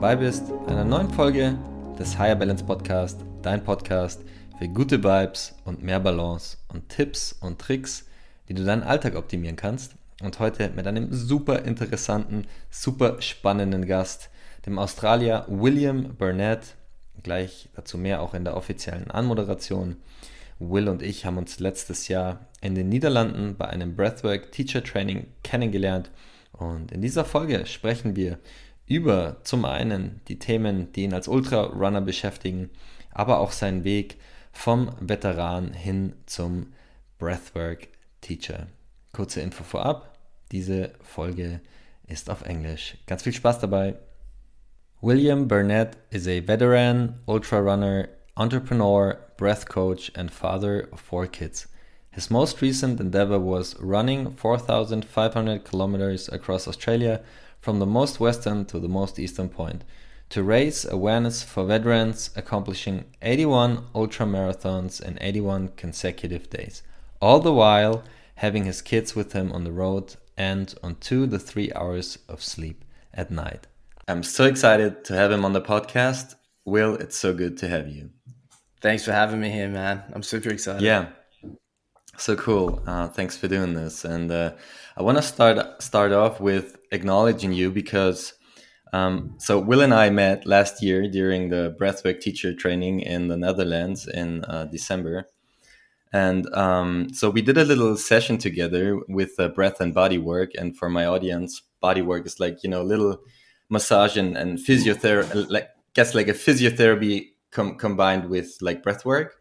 Dabei bist einer neuen Folge des Higher Balance Podcast, dein Podcast für gute Vibes und mehr Balance und Tipps und Tricks, die du deinen Alltag optimieren kannst. Und heute mit einem super interessanten, super spannenden Gast, dem Australier William Burnett. Gleich dazu mehr auch in der offiziellen Anmoderation. Will und ich haben uns letztes Jahr in den Niederlanden bei einem Breathwork Teacher Training kennengelernt. Und in dieser Folge sprechen wir über zum einen die Themen, die ihn als Ultrarunner beschäftigen, aber auch seinen Weg vom Veteran hin zum Breathwork Teacher. Kurze Info vorab, diese Folge ist auf Englisch. Ganz viel Spaß dabei. William Burnett is a veteran ultrarunner, entrepreneur, breath coach and father of four kids. His most recent endeavor was running 4,500 kilometers across Australia from the most western to the most eastern point to raise awareness for veterans accomplishing 81 ultra marathons in 81 consecutive days, all the while having his kids with him on the road and on two to three hours of sleep at night. I'm so excited to have him on the podcast. Will, it's so good to have you. Thanks for having me here, man. I'm super excited. Yeah, so cool. Uh, thanks for doing this. And uh, I want to start start off with acknowledging you because um, so Will and I met last year during the breathwork teacher training in the Netherlands in uh, December, and um, so we did a little session together with uh, breath and body work. And for my audience, body work is like you know little massage and, and physiotherapy, like guess like a physiotherapy com- combined with like breath work.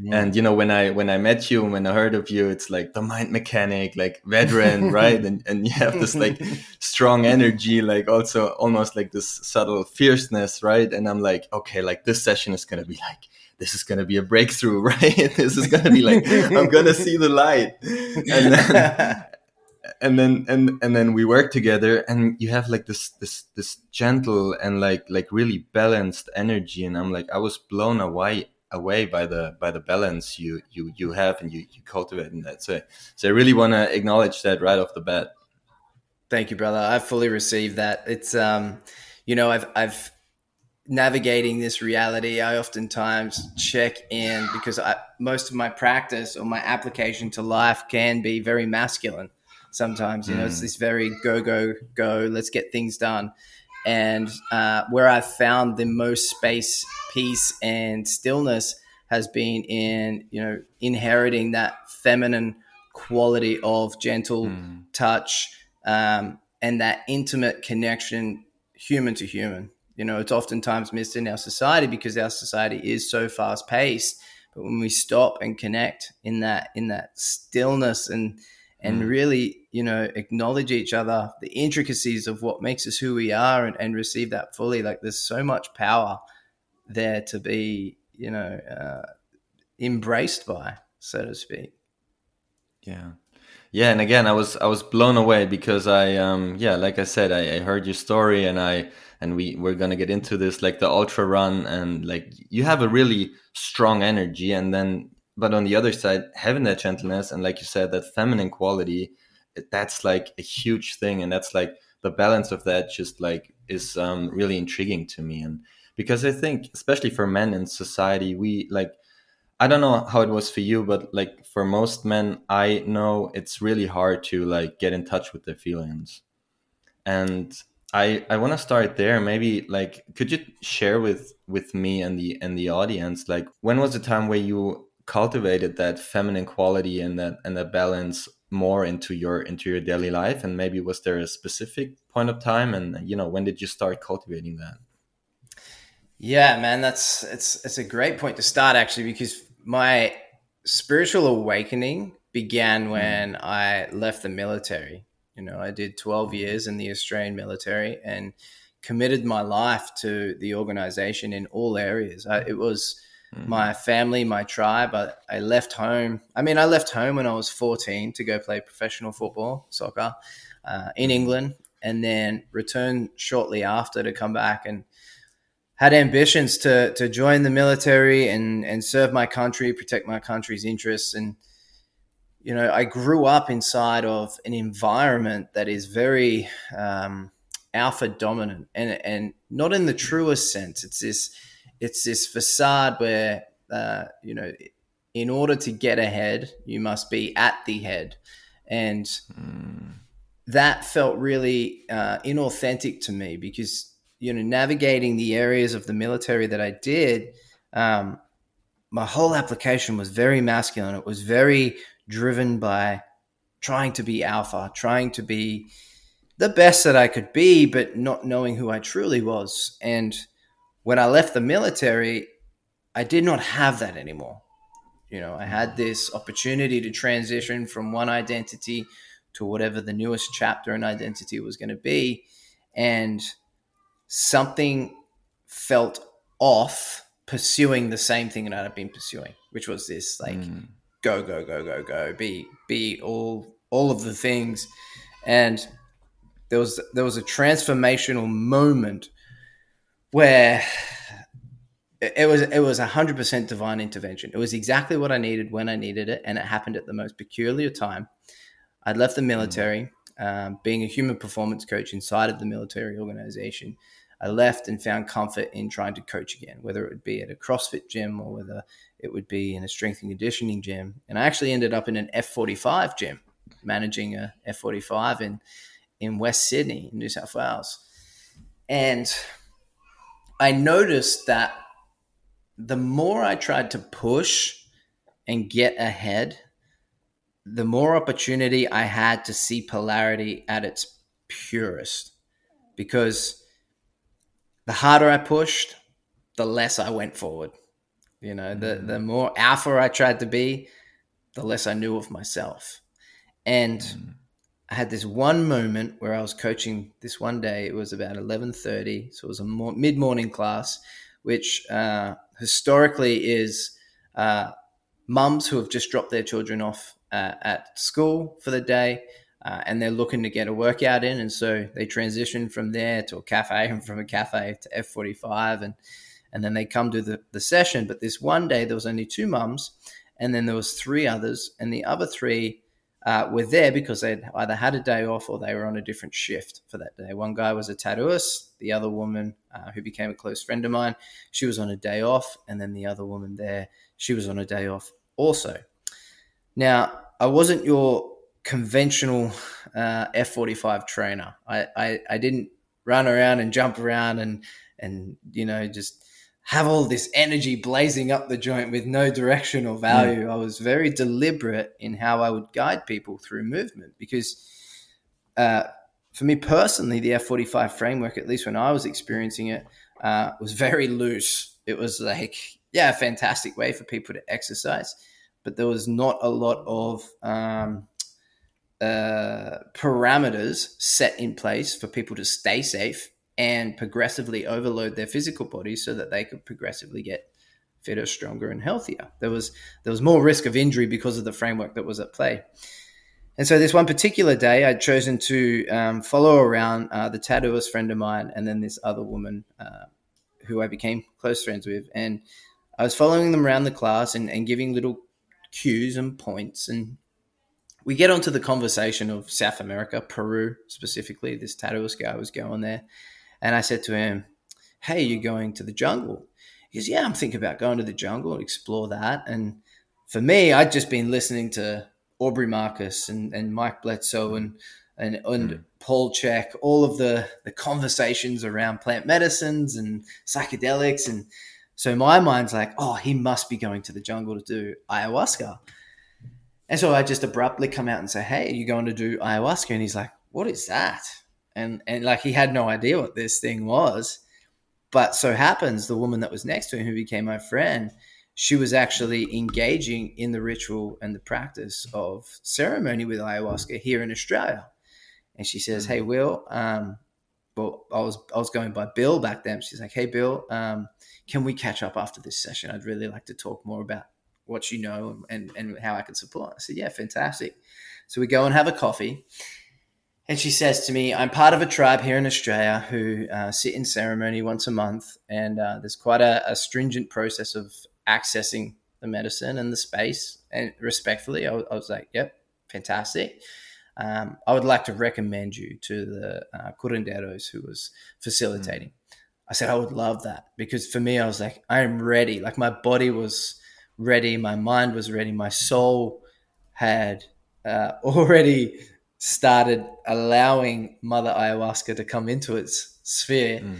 Yeah. And you know, when I when I met you, and when I heard of you, it's like the mind mechanic, like veteran, right? And and you have this like strong energy, like also almost like this subtle fierceness, right? And I'm like, okay, like this session is gonna be like this is gonna be a breakthrough, right? this is gonna be like I'm gonna see the light. And then and then and and then we work together and you have like this this this gentle and like like really balanced energy and i'm like i was blown away away by the by the balance you you you have and you you cultivate in that. So so I really want to acknowledge that right off the bat. Thank you, brother. I fully receive that. It's um, you know, I've I've navigating this reality. I oftentimes check in because I, most of my practice or my application to life can be very masculine. Sometimes, you know, it's mm. this very go go go. Let's get things done. And uh, where I've found the most space, peace, and stillness has been in, you know, inheriting that feminine quality of gentle mm. touch um, and that intimate connection, human to human. You know, it's oftentimes missed in our society because our society is so fast paced. But when we stop and connect in that in that stillness and and mm. really, you know, acknowledge each other, the intricacies of what makes us who we are and, and receive that fully. Like there's so much power there to be, you know, uh, embraced by, so to speak. Yeah. Yeah, and again, I was I was blown away because I um yeah, like I said, I, I heard your story and I and we we're gonna get into this like the ultra run and like you have a really strong energy and then but on the other side having that gentleness and like you said that feminine quality that's like a huge thing. And that's like the balance of that just like is um, really intriguing to me. And because i think especially for men in society we like i don't know how it was for you but like for most men i know it's really hard to like get in touch with their feelings. And i i want to start there. Maybe like could you share with with me and the and the audience like when was the time where you cultivated that feminine quality and that and that balance more into your into your daily life and maybe was there a specific point of time and you know when did you start cultivating that yeah man that's it's it's a great point to start actually because my spiritual awakening began hmm. when mm. I left the military. You know, I did 12 years in the Australian military and committed my life to the organization in all areas. I, it was mm. my family, my tribe. I, I, left home. I mean, I left home when I was 14 to go play professional football, soccer uh, in England, and then returned shortly after to come back and had ambitions to to join the military and and serve my country, protect my country's interests, and you know, I grew up inside of an environment that is very um, alpha dominant, and and not in the truest sense. It's this it's this facade where uh, you know, in order to get ahead, you must be at the head, and mm. that felt really uh, inauthentic to me because you know, navigating the areas of the military that I did, um, my whole application was very masculine. It was very driven by trying to be alpha, trying to be the best that I could be, but not knowing who I truly was. And when I left the military, I did not have that anymore. You know, I had this opportunity to transition from one identity to whatever the newest chapter in identity was going to be. And something felt off pursuing the same thing that I'd been pursuing, which was this like mm. go, go, go, go, go, be be all all of the things. And there was there was a transformational moment where it was it was hundred percent divine intervention. It was exactly what I needed when I needed it, and it happened at the most peculiar time. I'd left the military, um, being a human performance coach inside of the military organization. I left and found comfort in trying to coach again, whether it would be at a CrossFit gym or whether it would be in a strength and conditioning gym. And I actually ended up in an F45 gym, managing a F45 in in West Sydney, New South Wales. And I noticed that the more I tried to push and get ahead, the more opportunity I had to see polarity at its purest. Because the harder I pushed, the less I went forward. You know, the, the mm. more alpha I tried to be, the less I knew of myself. And mm. I had this one moment where I was coaching this one day. It was about 11.30, so it was a mid-morning class, which uh, historically is uh, mums who have just dropped their children off uh, at school for the day uh, and they're looking to get a workout in. And so they transition from there to a cafe and from a cafe to F45 and, and then they come to the, the session. But this one day there was only two mums and then there was three others and the other three uh, were there because they'd either had a day off or they were on a different shift for that day. One guy was a tattooist. The other woman, uh, who became a close friend of mine, she was on a day off. And then the other woman there, she was on a day off also. Now, I wasn't your conventional uh, F45 trainer. I, I, I didn't run around and jump around and, and, you know, just have all this energy blazing up the joint with no direction or value. Mm. I was very deliberate in how I would guide people through movement because uh, for me personally, the F45 framework, at least when I was experiencing it, uh, was very loose. It was like, yeah, a fantastic way for people to exercise, but there was not a lot of um, uh, parameters set in place for people to stay safe and progressively overload their physical bodies so that they could progressively get fitter, stronger, and healthier. There was there was more risk of injury because of the framework that was at play. And so this one particular day, I'd chosen to um, follow around uh, the tattooist friend of mine, and then this other woman uh, who I became close friends with, and I was following them around the class and, and giving little cues and points and we get onto the conversation of South America, Peru specifically. This tattooist guy was going there. And I said to him, Hey, you're going to the jungle? He goes, Yeah, I'm thinking about going to the jungle and explore that. And for me, I'd just been listening to Aubrey Marcus and, and Mike Bledsoe and and, and mm. Paul Chek, all of the, the conversations around plant medicines and psychedelics. And so my mind's like, oh, he must be going to the jungle to do ayahuasca. And so I just abruptly come out and say, hey, are you going to do ayahuasca? And he's like, what is that? And and like he had no idea what this thing was. But so happens the woman that was next to him, who became my friend, she was actually engaging in the ritual and the practice of ceremony with ayahuasca here in Australia. And she says, "Hey, Will, um, well, I was I was going by Bill back then. She's like, "Hey, Bill, um, can we catch up after this session? I'd really like to talk more about what you know and and how I can support." I said, "Yeah, fantastic." So we go and have a coffee. And she says to me, I'm part of a tribe here in Australia who uh, sit in ceremony once a month. And uh, there's quite a, a, stringent process of accessing the medicine and the space. And respectfully, I, I was like, yep, fantastic. Um, I would like to recommend you to the uh, curanderos who was facilitating. Mm. I said, I would love that because for me, I was like, I am ready. Like my body was ready, my mind was ready, my soul had uh, already started allowing Mother Ayahuasca to come into its sphere. Mm.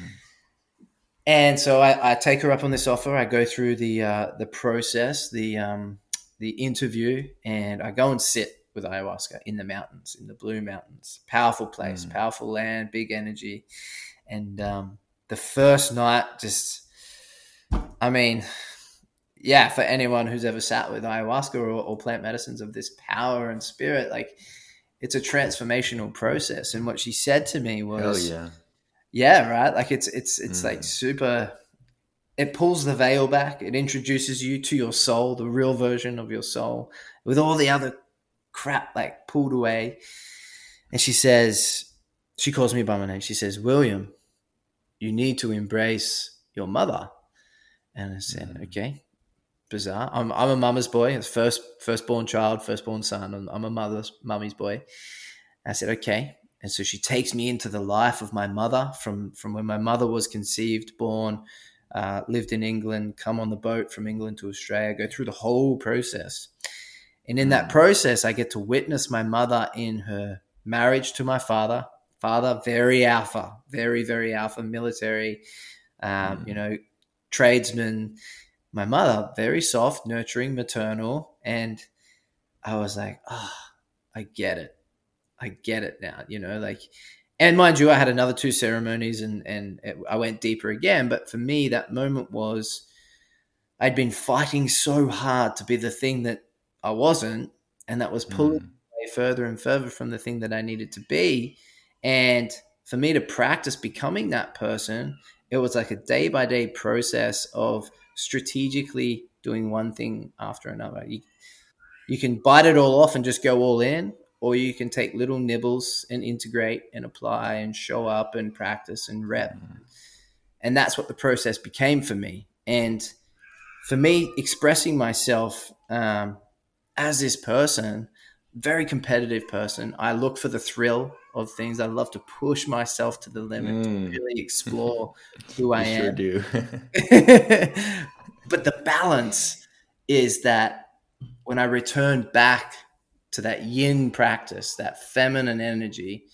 And so I, I, take her up on this offer. I go through the uh, the process, the um, the interview, and I go and sit with ayahuasca in the mountains, in the Blue Mountains. Powerful place, mm. powerful land, big energy. And um, the first night, just, I mean, yeah, for anyone who's ever sat with ayahuasca or, or plant medicines of this power and spirit, like it's a transformational process. And what she said to me was, yeah, yeah, right. Like it's it's it's mm. like super. It pulls the veil back. It introduces you to your soul, the real version of your soul, with all the other crap like pulled away. And she says, she calls me by my name. She says, William, you need to embrace your mother. And I said, mm. okay, bizarre. I'm, I'm a mama's boy. It's first firstborn child, firstborn son. I'm, I'm a mother's mummy's boy. I said, okay. And so she takes me into the life of my mother from from when my mother was conceived, born, uh, lived in England, come on the boat from England to Australia, go through the whole process. And in that mm. process, I get to witness my mother in her marriage to my father. Father, very alpha, very, very alpha military, um, mm. you know, tradesman, my mother, very soft, nurturing, maternal. And I was like, oh, I get it. I get it now, you know, like, and mind you, I had another two ceremonies and, and it, I went deeper again. But for me, that moment was I'd been fighting so hard to be the thing that I wasn't. And that was pulling mm. me further and further from the thing that I needed to be. And for me to practice becoming that person, it was like a day by day process of strategically doing one thing after another. You, you can bite it all off and just go all in, or you can take little nibbles and integrate and apply and show up and practice and rep. Mm. And that's what the process became for me. And for me, expressing myself um, as this person, very competitive person, I look for the thrill of things. I love to push myself to the limit mm. to really explore who I am. Sure do. but the balance is that when I return back to that yin practice, that feminine energy,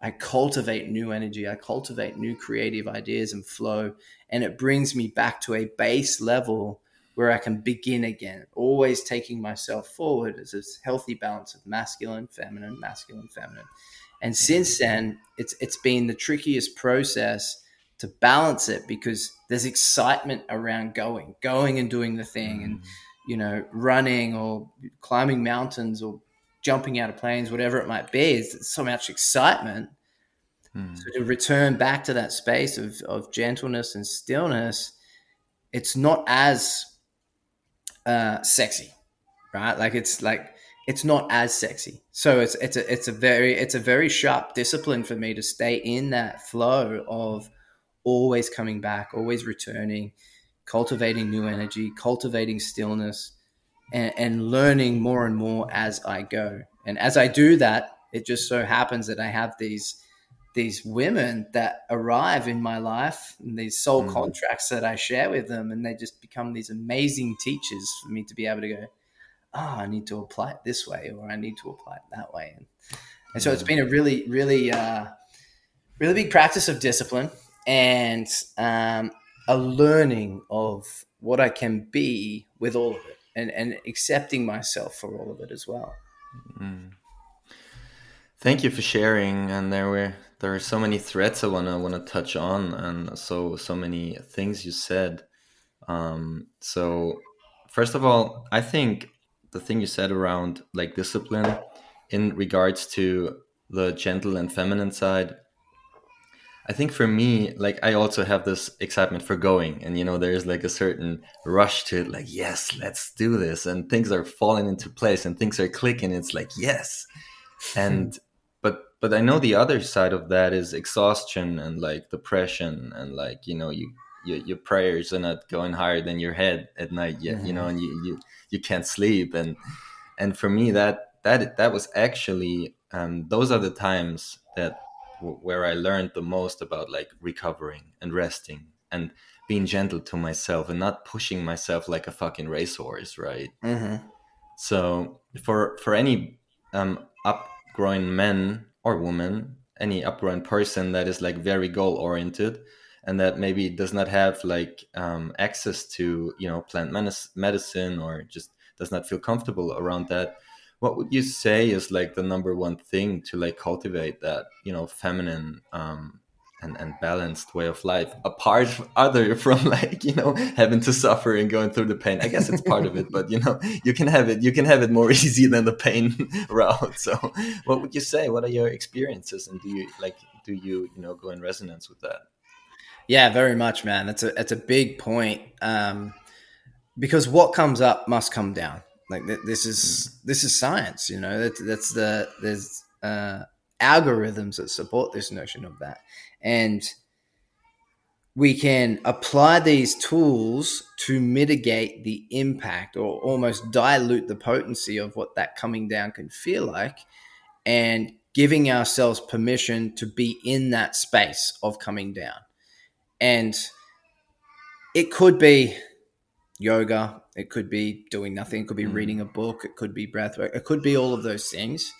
I cultivate new energy. I cultivate new creative ideas and flow. And it brings me back to a base level where I can begin again, always taking myself forward as a healthy balance of masculine, feminine, masculine, feminine. And since then, it's it's been the trickiest process to balance it because there's excitement around going, going and doing the thing, and mm. you know, running or climbing mountains or jumping out of planes, whatever it might be. It's so much excitement. Mm. So to return back to that space of, of gentleness and stillness, it's not as uh, sexy, right? Like it's like it's not as sexy. So it's it's a it's a very it's a very sharp discipline for me to stay in that flow of always coming back, always returning, cultivating new energy, cultivating stillness, and, and learning more and more as I go. And as I do that, it just so happens that I have these these women that arrive in my life and these soul mm. contracts that I share with them, and they just become these amazing teachers for me to be able to go oh, I need to apply it this way or I need to apply it that way. And, and so it's been a really, really, uh, really big practice of discipline and um, a learning of what I can be with all of it and, and accepting myself for all of it as well. Mm. Thank you for sharing. And there were there are so many threads I wanna wanna touch on, and so so many things you said. Um, so first of all, I think the thing you said around like discipline in regards to the gentle and feminine side I think for me, like I also have this excitement for going, and you know, there's like a certain rush to it, like yes, let's do this, and things are falling into place, and things are clicking. It's like yes, and hmm. but but I know the other side of that is exhaustion and like depression, and like you know, you, you your prayers are not going higher than your head at night yet, mm-hmm. you know, and you you you can't sleep, and and for me that that that was actually um, those are the times that where I learned the most about like recovering and resting and being gentle to myself and not pushing myself like a fucking racehorse, right? Mm-hmm. So for for any um, upgrowing men or woman, any upgrowing person that is like very goal oriented and that maybe does not have like um, access to you know plant medicine or just does not feel comfortable around that what would you say is like the number one thing to like cultivate that you know feminine um and, and balanced way of life apart from other from like you know having to suffer and going through the pain? I guess it's part of it but you know you can have it you can have it more easy than the pain route. So what would you say? What are your experiences and do you like do you you know go in resonance with that yeah very much man that's a that's a big point um because what comes up must come down like th- this is mm. this is science, you know. That, that's the there's uh, algorithms that support this notion of that, and we can apply these tools to mitigate the impact or almost dilute the potency of what that coming down can feel like, and giving ourselves permission to be in that space of coming down, and it could be yoga it could be doing nothing. It could be mm. reading a book. It could be breath work. It could be all of those things.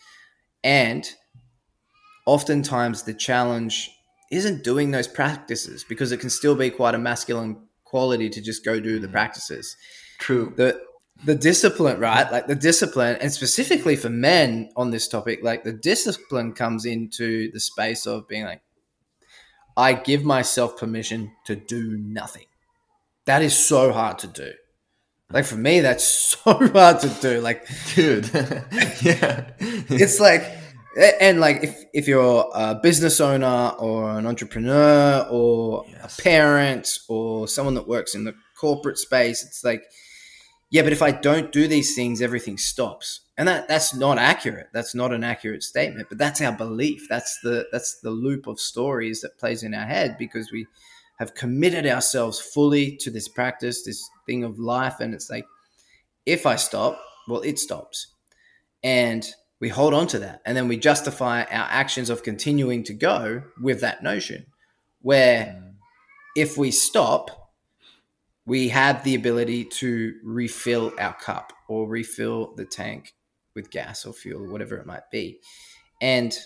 And oftentimes the challenge isn't doing those practices because it can still be quite a masculine quality to just go do the mm. practices. True. The the discipline, right? Like the discipline, and specifically for men on this topic, like the discipline comes into the space of being like, I give myself permission to do nothing. That is so hard to do. Like for me, that's so hard to do. Like, dude, yeah, it's like, and like if if you're a business owner or an entrepreneur or yes. a parent or someone that works in the corporate space, it's like, yeah, but if I don't do these things, everything stops, and that that's not accurate. That's not an accurate statement, but that's our belief. That's the that's the loop of stories that plays in our head because we have committed ourselves fully to this practice, this thing of life. And it's like, if I stop, well, it stops. And we hold on to that. And then we justify our actions of continuing to go with that notion. Where mm. if we stop, we have the ability to refill our cup or refill the tank with gas or fuel, whatever it might be. And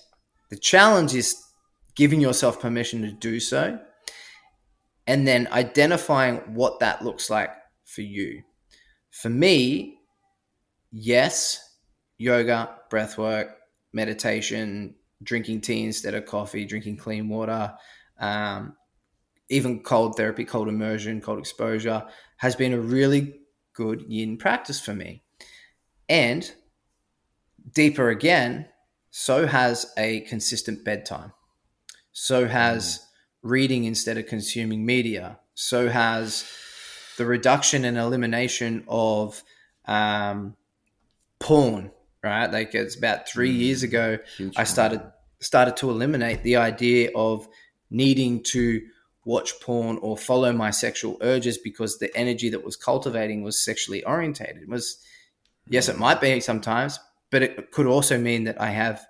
the challenge is giving yourself permission to do so and then identifying what that looks like for you. For me, yes, yoga, breath work, meditation, drinking tea instead of coffee, drinking clean water, um, even cold therapy, cold immersion, cold exposure has been a really good yin practice for me. And deeper again, so has a consistent bedtime. So has reading instead of consuming media. So has the reduction and elimination of um, porn. Right, like it's about three mm, years ago, I started started to eliminate the idea of needing to watch porn or follow my sexual urges because the energy that was cultivating was sexually orientated. It was yes, it might be sometimes, but it could also mean that I have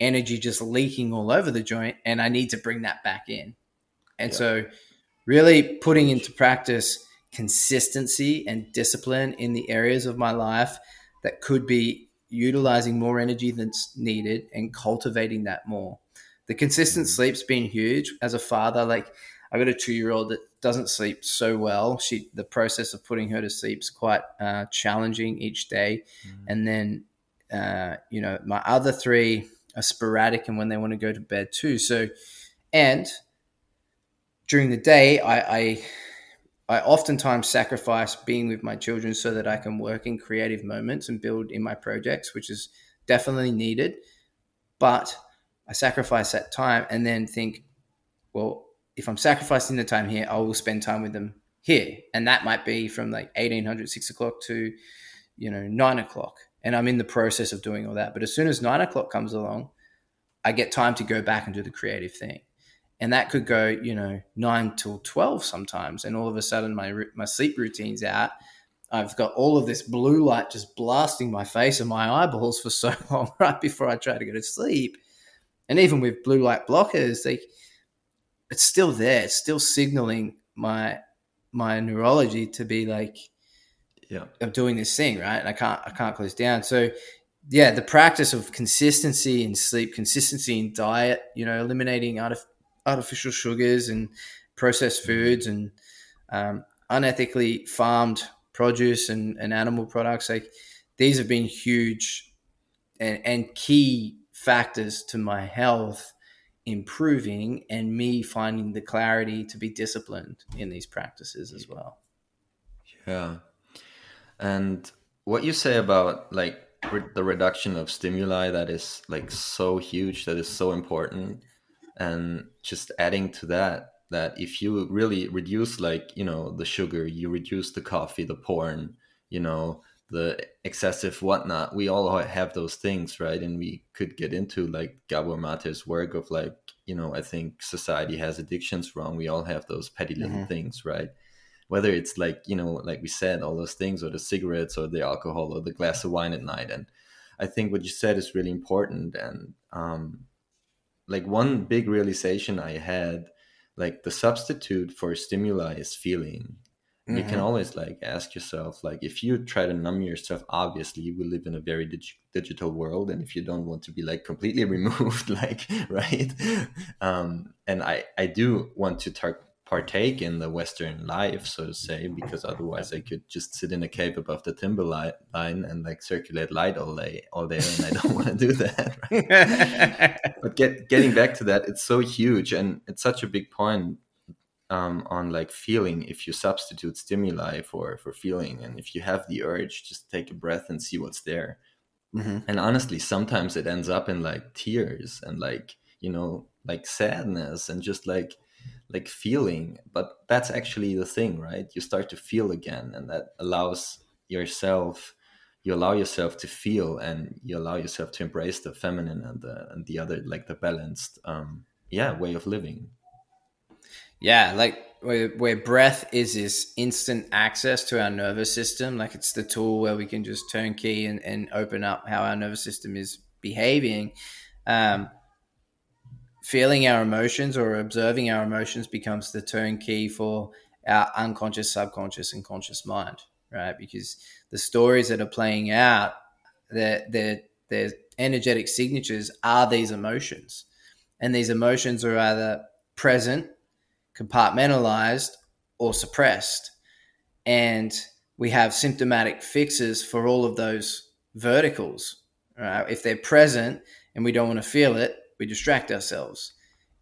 energy just leaking all over the joint and I need to bring that back in. And yeah. so, really putting into practice consistency and discipline in the areas of my life that could be utilizing more energy than's needed and cultivating that more. The consistent mm-hmm. sleep's been huge as a father. Like I've got a two year old that doesn't sleep so well. She the process of putting her to sleep is quite uh, challenging each day, mm. and then uh, you know my other three are sporadic and when they want to go to bed too. So, and during the day, I, I I oftentimes sacrifice being with my children so that I can work in creative moments and build in my projects, which is definitely needed. But I sacrifice that time and then think, well, if I'm sacrificing the time here, I will spend time with them here. And that might be from like 1800, six o'clock to, you know, nine o'clock. And I'm in the process of doing all that. But as soon as nine o'clock comes along, I get time to go back and do the creative thing. And that could go, you know, nine till 12 sometimes. And all of a sudden my, my sleep routine's out. I've got all of this blue light just blasting my face and my eyeballs for so long right before I try to go to sleep. And even with blue light blockers, they, it's still there. It's still signaling my my neurology to be like, yeah, I'm doing this thing right, and I can't I can't close down. So yeah, the practice of consistency in sleep, consistency in diet, you know, eliminating artif- artificial sugars and processed foods and um, unethically farmed produce and, and animal products, like these have been huge and, and key factors to my health improving and me finding the clarity to be disciplined in these practices as well. Yeah. And what you say about like re- the reduction of stimuli that is like so huge, that is so important. And just adding to that, that if you really reduce like, you know, the sugar, you reduce the coffee, the porn, you know, the excessive whatnot we all have those things right and we could get into like Gabor Maté's work of like you know i think society has addictions wrong we all have those petty little mm-hmm. things right whether it's like you know like we said all those things or the cigarettes or the alcohol or the glass of wine at night and i think what you said is really important and um like one big realization i had like the substitute for stimuli is feeling mm-hmm. you can mm-hmm. always like ask yourself like if you try to numb yourself obviously we live in a very dig- digital world and if you don't want to be like completely removed like right um and i i do want to tar- partake in the western life so to say because otherwise i could just sit in a cave above the timber line and like circulate light all day all day and i don't want to do that right? but get getting back to that it's so huge and it's such a big point um, on like feeling if you substitute stimuli for for feeling and if you have the urge just take a breath and see what's there mm-hmm. and honestly sometimes it ends up in like tears and like you know like sadness and just like like feeling but that's actually the thing right? You start to feel again and that allows yourself you allow yourself to feel and you allow yourself to embrace the feminine and the and the other like the balanced um yeah way of living. Yeah, like where, where breath is this instant access to our nervous system, like it's the tool where we can just turnkey and, and open up how our nervous system is behaving. Um, feeling our emotions or observing our emotions becomes the turnkey for our unconscious, subconscious, and conscious mind, right? Because the stories that are playing out, their their energetic signatures are these emotions, and these emotions are either present compartmentalized or suppressed. And we have symptomatic fixes for all of those verticals. Right? If they're present and we don't want to feel it, we distract ourselves.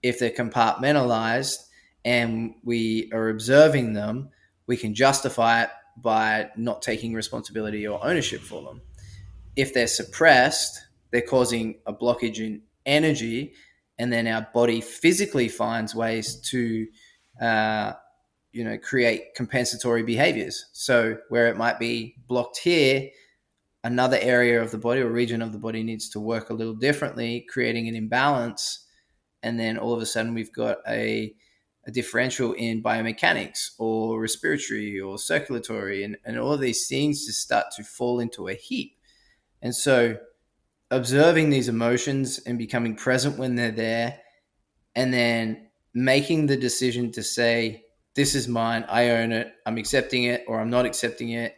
If they're compartmentalized and we are observing them, we can justify it by not taking responsibility or ownership for them. If they're suppressed, they're causing a blockage in energy, and then our body physically finds ways to uh, you know, create compensatory behaviors. So where it might be blocked here, another area of the body or region of the body needs to work a little differently, creating an imbalance. And then all of a sudden we've got a, a differential in biomechanics or respiratory or circulatory and, and all of these things just start to fall into a heap. And so observing these emotions and becoming present when they're there and then making the decision to say, this is mine, I own it, I'm accepting it, or I'm not accepting it,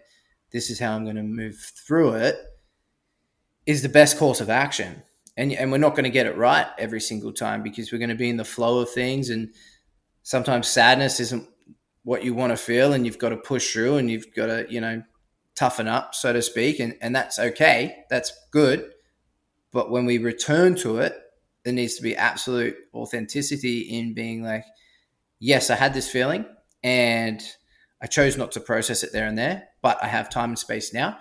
this is how I'm going to move through it, is the best course of action. And, and we're not going to get it right every single time because we're going to be in the flow of things. And sometimes sadness isn't what you want to feel, and you've got to push through and you've got to, you know, toughen up, so to speak. And, and that's okay, that's good. But when we return to it, there needs to be absolute authenticity in being like, yes, I had this feeling and I chose not to process it there and there, but I have time and space now.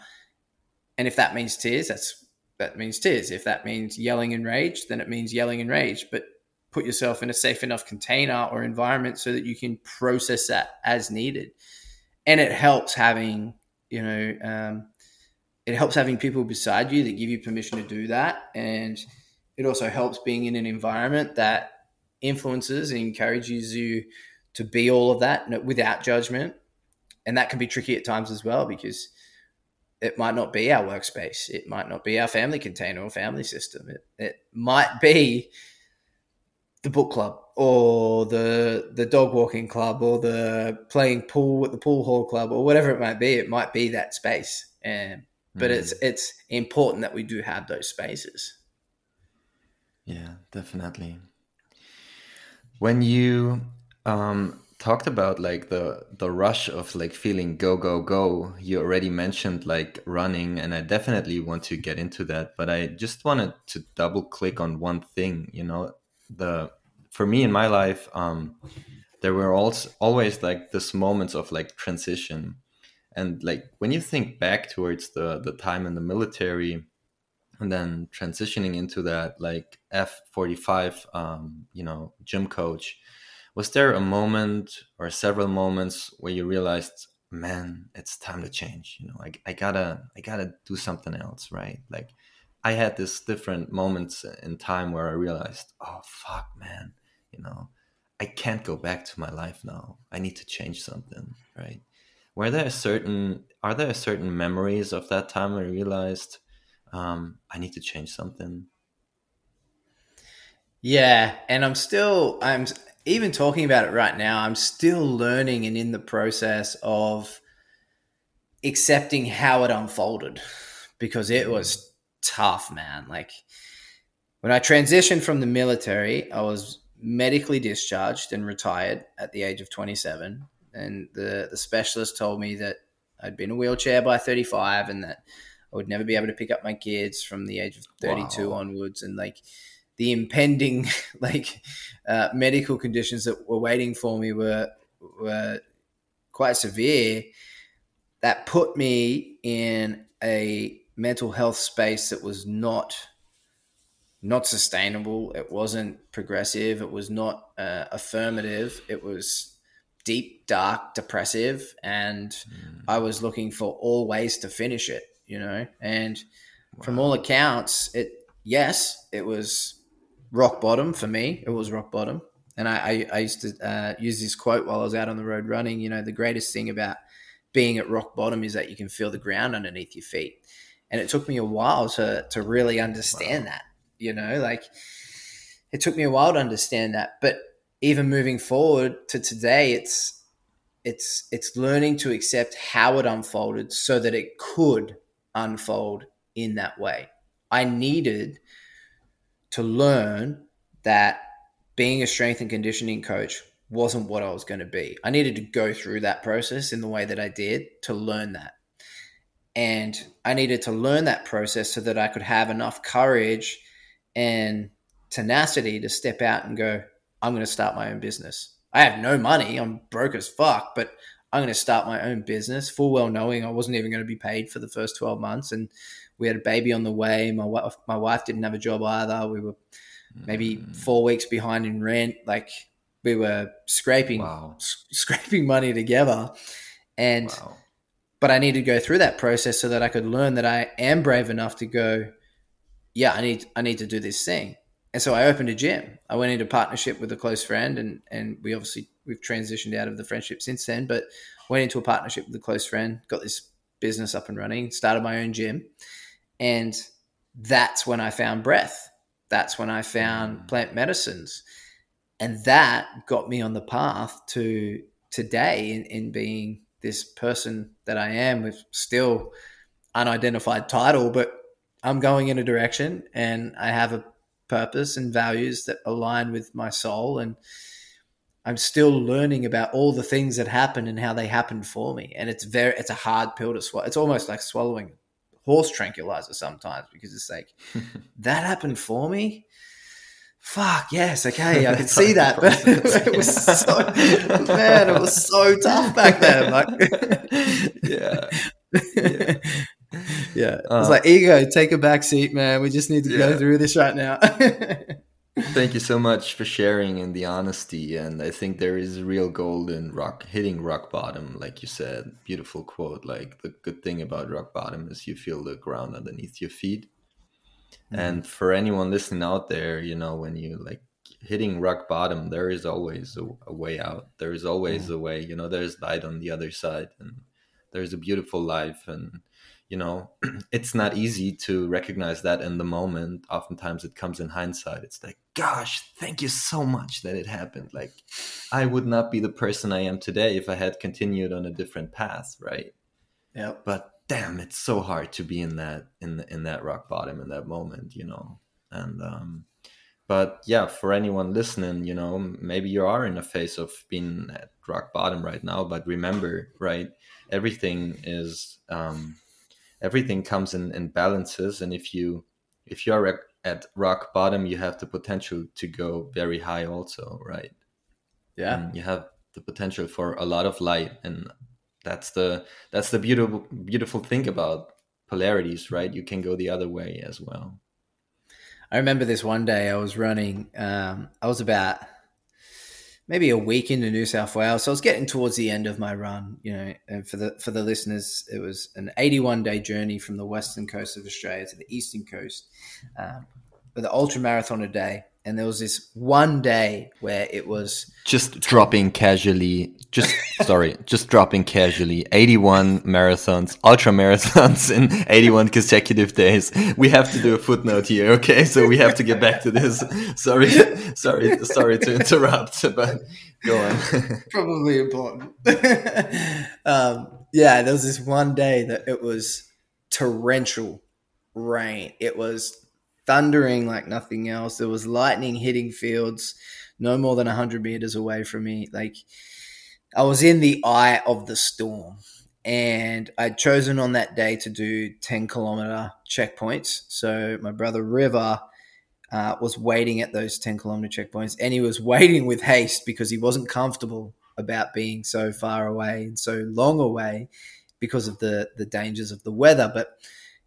And if that means tears, that's that means tears. If that means yelling in rage, then it means yelling in rage. But put yourself in a safe enough container or environment so that you can process that as needed. And it helps having, you know, um, it helps having people beside you that give you permission to do that. And it also helps being in an environment that influences and encourages you to be all of that without judgment. And that can be tricky at times as well because it might not be our workspace. It might not be our family container or family system. It, it might be the book club or the the dog walking club or the playing pool at the pool hall club or whatever it might be. It might be that space. And but mm. it's it's important that we do have those spaces. Yeah, definitely. When you um, talked about like the the rush of like feeling go go go, you already mentioned like running, and I definitely want to get into that. But I just wanted to double click on one thing. You know, the for me in my life, um, there were also always like this moments of like transition and like when you think back towards the the time in the military and then transitioning into that like F45 um, you know gym coach was there a moment or several moments where you realized man it's time to change you know like I gotta I gotta do something else right? Like I had this different moments in time where I realized oh fuck man you know I can't go back to my life now. I need to change something right? Were there certain are there certain memories of that time where you realized um, I need to change something? Yeah, and I'm still I'm even talking about it right now. I'm still learning and in the process of accepting how it unfolded because it was tough, man. Like when I transitioned from the military, I was medically discharged and retired at the age of 27 and the the specialist told me that I'd been in a wheelchair by 35 and that I would never be able to pick up my kids from the age of 32 wow. onwards and like the impending like uh, medical conditions that were waiting for me were were quite severe that put me in a mental health space that was not not sustainable it wasn't progressive it was not uh, affirmative it was deep, dark, depressive, and mm. I was looking for all ways to finish it, you know. And wow. from all accounts, it yes, it was rock bottom for me. It was rock bottom, and I, I, I used to uh, use this quote while I was out on the road running. You know, the greatest thing about being at rock bottom is that you can feel the ground underneath your feet. And it took me a while to to really understand wow. that. You know, like it took me a while to understand that, but even moving forward to today, it's it's it's learning to accept how it unfolded so that it could unfold in that way. I needed to learn that being a strength and conditioning coach wasn't what I was going to be. I needed to go through that process in the way that I did to learn that. And I needed to learn that process so that I could have enough courage and tenacity to step out and go, I'm going to start my own business. I have no money. I'm broke as fuck, but I'm going to start my own business, full well knowing I wasn't even going to be paid for the first 12 months. And we had a baby on the way. My wife, my wife didn't have a job either. We were maybe mm. four weeks behind in rent. Like we were scraping, wow. s- scraping money together. And, wow. but I needed to go through that process so that I could learn that I am brave enough to go, yeah, I need, I need to do this thing and so I opened a gym. I went into partnership with a close friend, and and we obviously we've transitioned out of the friendship since then. But went into a partnership with a close friend, got this business up and running, started my own gym, and that's when I found breath. That's when I found mm. plant medicines, and that got me on the path to today in, in being this person that I am with still unidentified title, but I'm going in a direction, and I have a purpose and values that align with my soul and I'm still learning about all the things that happen and how they happened for me. And it's very, it's a hard pill to swallow. It's almost like swallowing horse tranquilizer sometimes because it's like, that happened for me. fuck yes okay i can see that but it was so man it was so tough back then like yeah. yeah. yeah uh, it's like ego take a back seat man we just need to yeah. go through this right now thank you so much for sharing and the honesty and i think there is real gold in rock hitting rock bottom like you said beautiful quote like the good thing about rock bottom is you feel the ground underneath your feet Mm-hmm. And for anyone listening out there, you know, when you like hitting rock bottom, there is always a, a way out. There is always mm-hmm. a way. You know, there's light on the other side, and there's a beautiful life. And you know, it's not easy to recognize that in the moment. Oftentimes, it comes in hindsight. It's like, gosh, thank you so much that it happened. Like, I would not be the person I am today if I had continued on a different path, right? Yeah. But damn, it's so hard to be in that in in that rock bottom in that moment, you know. And um, but yeah, for anyone listening, you know, maybe you are in a phase of being at rock bottom right now, but remember, right, everything is um, everything comes in in balances, and if you if you are at rock bottom, you have the potential to go very high, also, right? Yeah, and you have the potential for a lot of light and that's the that's the beautiful beautiful thing about polarities right? You can go the other way as well. I remember this one day i was running um, i was about maybe a week into new south wales. So i was getting towards the end of my run you know and for the for the listeners it was an 81 day journey from the western coast of australia to the eastern coast um, with the ultra marathon a day. And there was this one day where it was just dropping casually just sorry just dropping casually. 81 marathons ultra marathons in 81 consecutive days. We have to do a footnote here okay? So we have to get back to this. Sorry sorry sorry to interrupt but go on. Probably important. Um, yeah there was this one day that it was torrential rain. It was thundering like nothing else. There was lightning hitting fields no more than 100 meters away from me. Like I was in the eye of the storm. And I'd chosen on that day to do 10 kilometer checkpoints. So my brother River uh, was waiting at those 10 kilometer checkpoints and he was waiting with haste because he wasn't comfortable about being so far away and so long away because of the, the dangers of the weather. But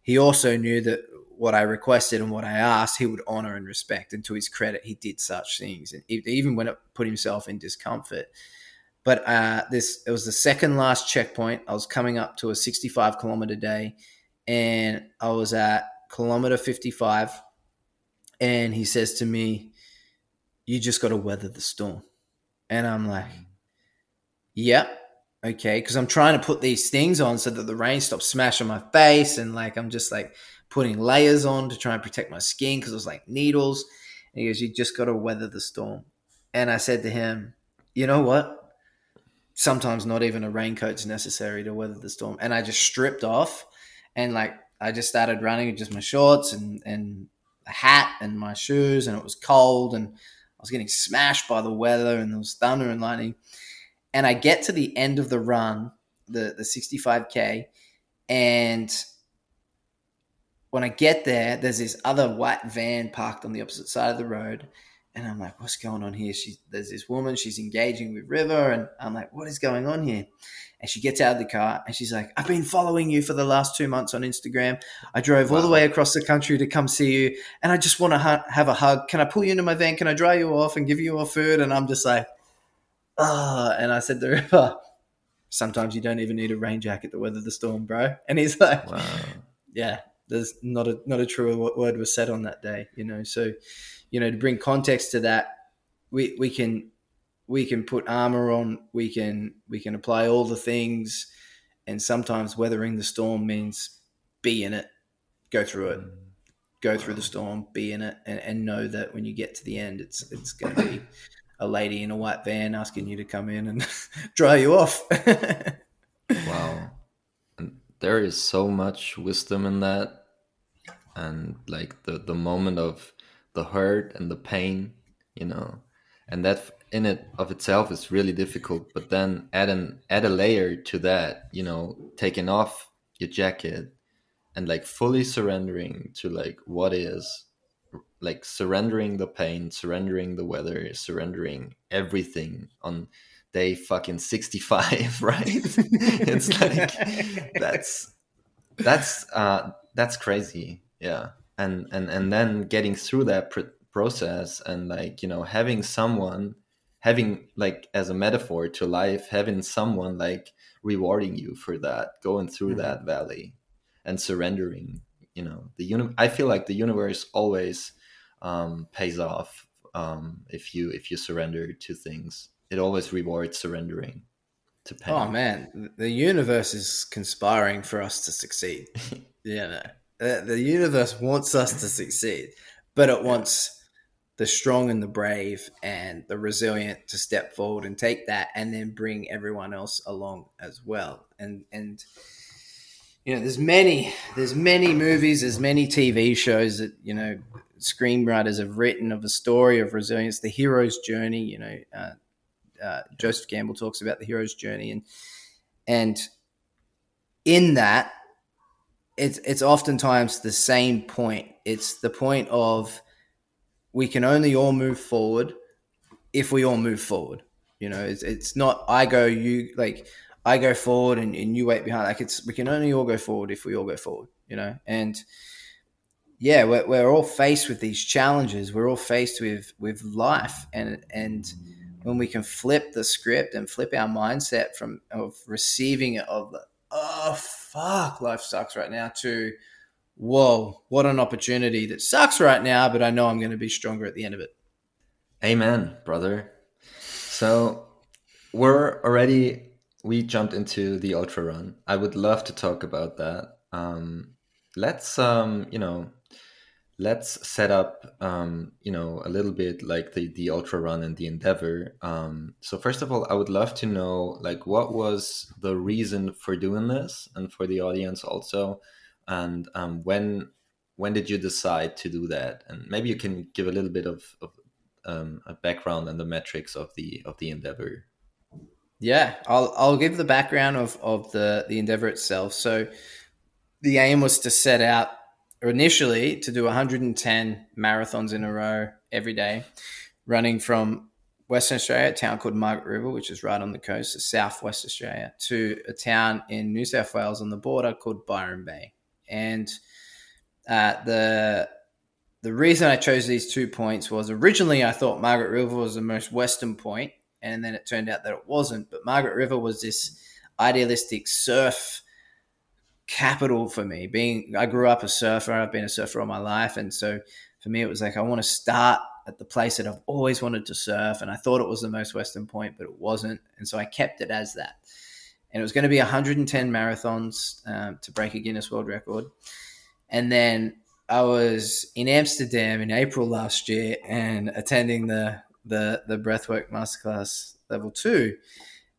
he also knew that what I requested and what I asked, he would honor and respect. And to his credit, he did such things, and even when it put himself in discomfort. But uh, this it was the second last checkpoint. I was coming up to a 65 kilometer day, and I was at kilometer 55, and he says to me, "You just got to weather the storm," and I'm like, "Yep." Yeah okay because i'm trying to put these things on so that the rain stops smashing my face and like i'm just like putting layers on to try and protect my skin because it was like needles. And he goes, You just got to weather the storm. And I said to him, You know what? Sometimes not even a raincoat's necessary to weather the storm. And I just stripped off and like I just started running with just my shorts and, and a hat and my shoes. And it was cold and I was getting smashed by the weather and there was thunder and lightning. And I get to the end of the run, the, the 65K, and when I get there, there's this other white van parked on the opposite side of the road. And I'm like, what's going on here? She, there's this woman, she's engaging with River. And I'm like, what is going on here? And she gets out of the car and she's like, I've been following you for the last two months on Instagram. I drove wow. all the way across the country to come see you. And I just want to ha- have a hug. Can I pull you into my van? Can I dry you off and give you all food? And I'm just like, ah. Oh. And I said to River, sometimes you don't even need a rain jacket to weather the storm, bro. And he's like, wow. yeah, there's not a not a truer word was said on that day you know so you know to bring context to that we we can we can put armor on we can we can apply all the things and sometimes weathering the storm means be in it go through it. Go mm. through the storm be in it and, and know that when you get to the end it's it's going to be a lady in a white van asking you to come in and dry you off. Wow. There is so much wisdom in that. And like the the moment of the hurt and the pain you know and that in it of itself is really difficult but then add an add a layer to that you know taking off your jacket and like fully surrendering to like what is like surrendering the pain, surrendering the weather, surrendering everything on day fucking 65, right? it's like that's that's uh that's crazy. Yeah. And and and then getting through that pr- process and like, you know, having someone having like as a metaphor to life, having someone like rewarding you for that, going through mm-hmm. that valley and surrendering, you know, the uni- I feel like the universe always um, pays off um, if you if you surrender to things. It always rewards surrendering to pain. Oh man, the universe is conspiring for us to succeed. yeah, no. The, the universe wants us to succeed, but it wants the strong and the brave and the resilient to step forward and take that and then bring everyone else along as well and and you know there's many there's many movies there's many tv shows that you know screenwriters have written of a story of resilience, the hero's journey. You know, uh, uh, Joseph Campbell talks about the hero's journey, and and in that, it's it's oftentimes the same point. It's the point of we can only all move forward if we all move forward. You know, it's it's not I go you like I go forward and, and you wait behind. Like it's we can only all go forward if we all go forward. You know, and yeah, we're, we're all faced with these challenges. We're all faced with with life, and and when we can flip the script and flip our mindset from of receiving it of oh fuck, life sucks right now to whoa, what an opportunity that sucks right now, but I know I'm going to be stronger at the end of it. Amen, brother. So we're already we jumped into the ultra run. I would love to talk about that. Um, let's um, you know let's set up um, you know a little bit like the the ultra run and the endeavor. Um, so first of all i would love to know like what was the reason for doing this and for the audience also? And um, when when did you decide to do that? And maybe you can give a little bit of, of um, a background and the metrics of the of the endeavor. Yeah i'll i'll give the background of of the the endeavor itself. So the aim was to set out initially to do 110 marathons in a row every day, running from Western Australia, a town called Margaret River, which is right on the coast of Southwest Australia, to a town in New South Wales on the border called Byron Bay. And uh, the the reason I chose these two points was originally I thought Margaret River was the most western point, and then it turned out that it wasn't. But Margaret River was this idealistic surf capital for me. Being I grew up a surfer, I've been a surfer all my life, and so for me it was like I want to start at the place that I've always wanted to surf, and I thought it was the most western point, but it wasn't, and so I kept it as that. And it was going to be 110 marathons um, to break a Guinness World Record, and then I was in Amsterdam in April last year and attending the the the breathwork masterclass level two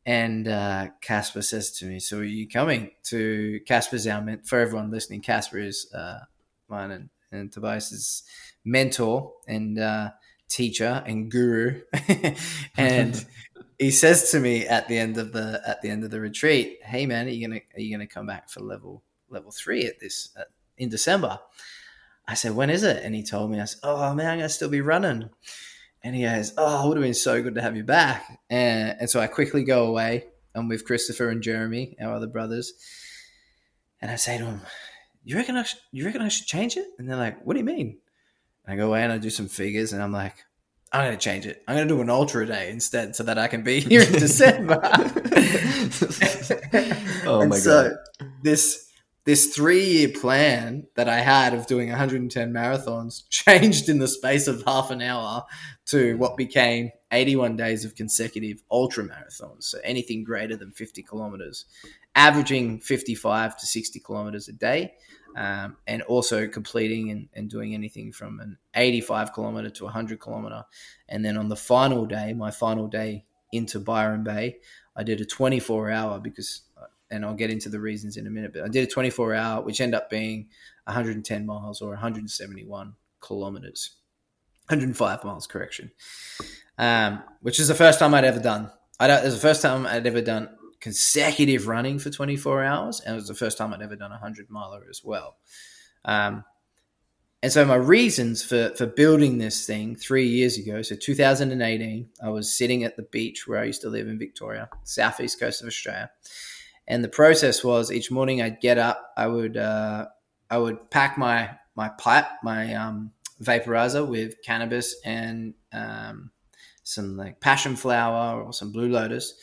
and uh, Casper says to me, "So are you coming to Casper's our for everyone listening? Casper is uh, mine and, and Tobias's mentor and uh, teacher and guru, and he says to me at the end of the at the end of the retreat, "Hey man, are you gonna are you gonna come back for level level three at this uh, in December?" I said, "When is it?" And he told me, "I said, oh man, I'm gonna still be running." And he goes, Oh, it would have been so good to have you back. And, and so I quickly go away. I'm with Christopher and Jeremy, our other brothers. And I say to him, You reckon I, sh- you reckon I should change it? And they're like, What do you mean? And I go away and I do some figures and I'm like, I'm going to change it. I'm going to do an ultra day instead so that I can be here in December. oh my so God. This this three year plan that I had of doing 110 marathons changed in the space of half an hour to what became 81 days of consecutive ultra marathons. So anything greater than 50 kilometers, averaging 55 to 60 kilometers a day, um, and also completing and, and doing anything from an 85 kilometer to 100 kilometer. And then on the final day, my final day into Byron Bay, I did a 24 hour because and I'll get into the reasons in a minute. But I did a 24 hour, which ended up being 110 miles or 171 kilometers, 105 miles, correction, um, which is the first time I'd ever done. I don't, it was the first time I'd ever done consecutive running for 24 hours, and it was the first time I'd ever done a 100 miler as well. Um, And so my reasons for for building this thing three years ago, so 2018, I was sitting at the beach where I used to live in Victoria, southeast coast of Australia, and the process was each morning I'd get up, I would uh, I would pack my my pipe, my um, vaporizer with cannabis and um, some like passion flower or some blue lotus.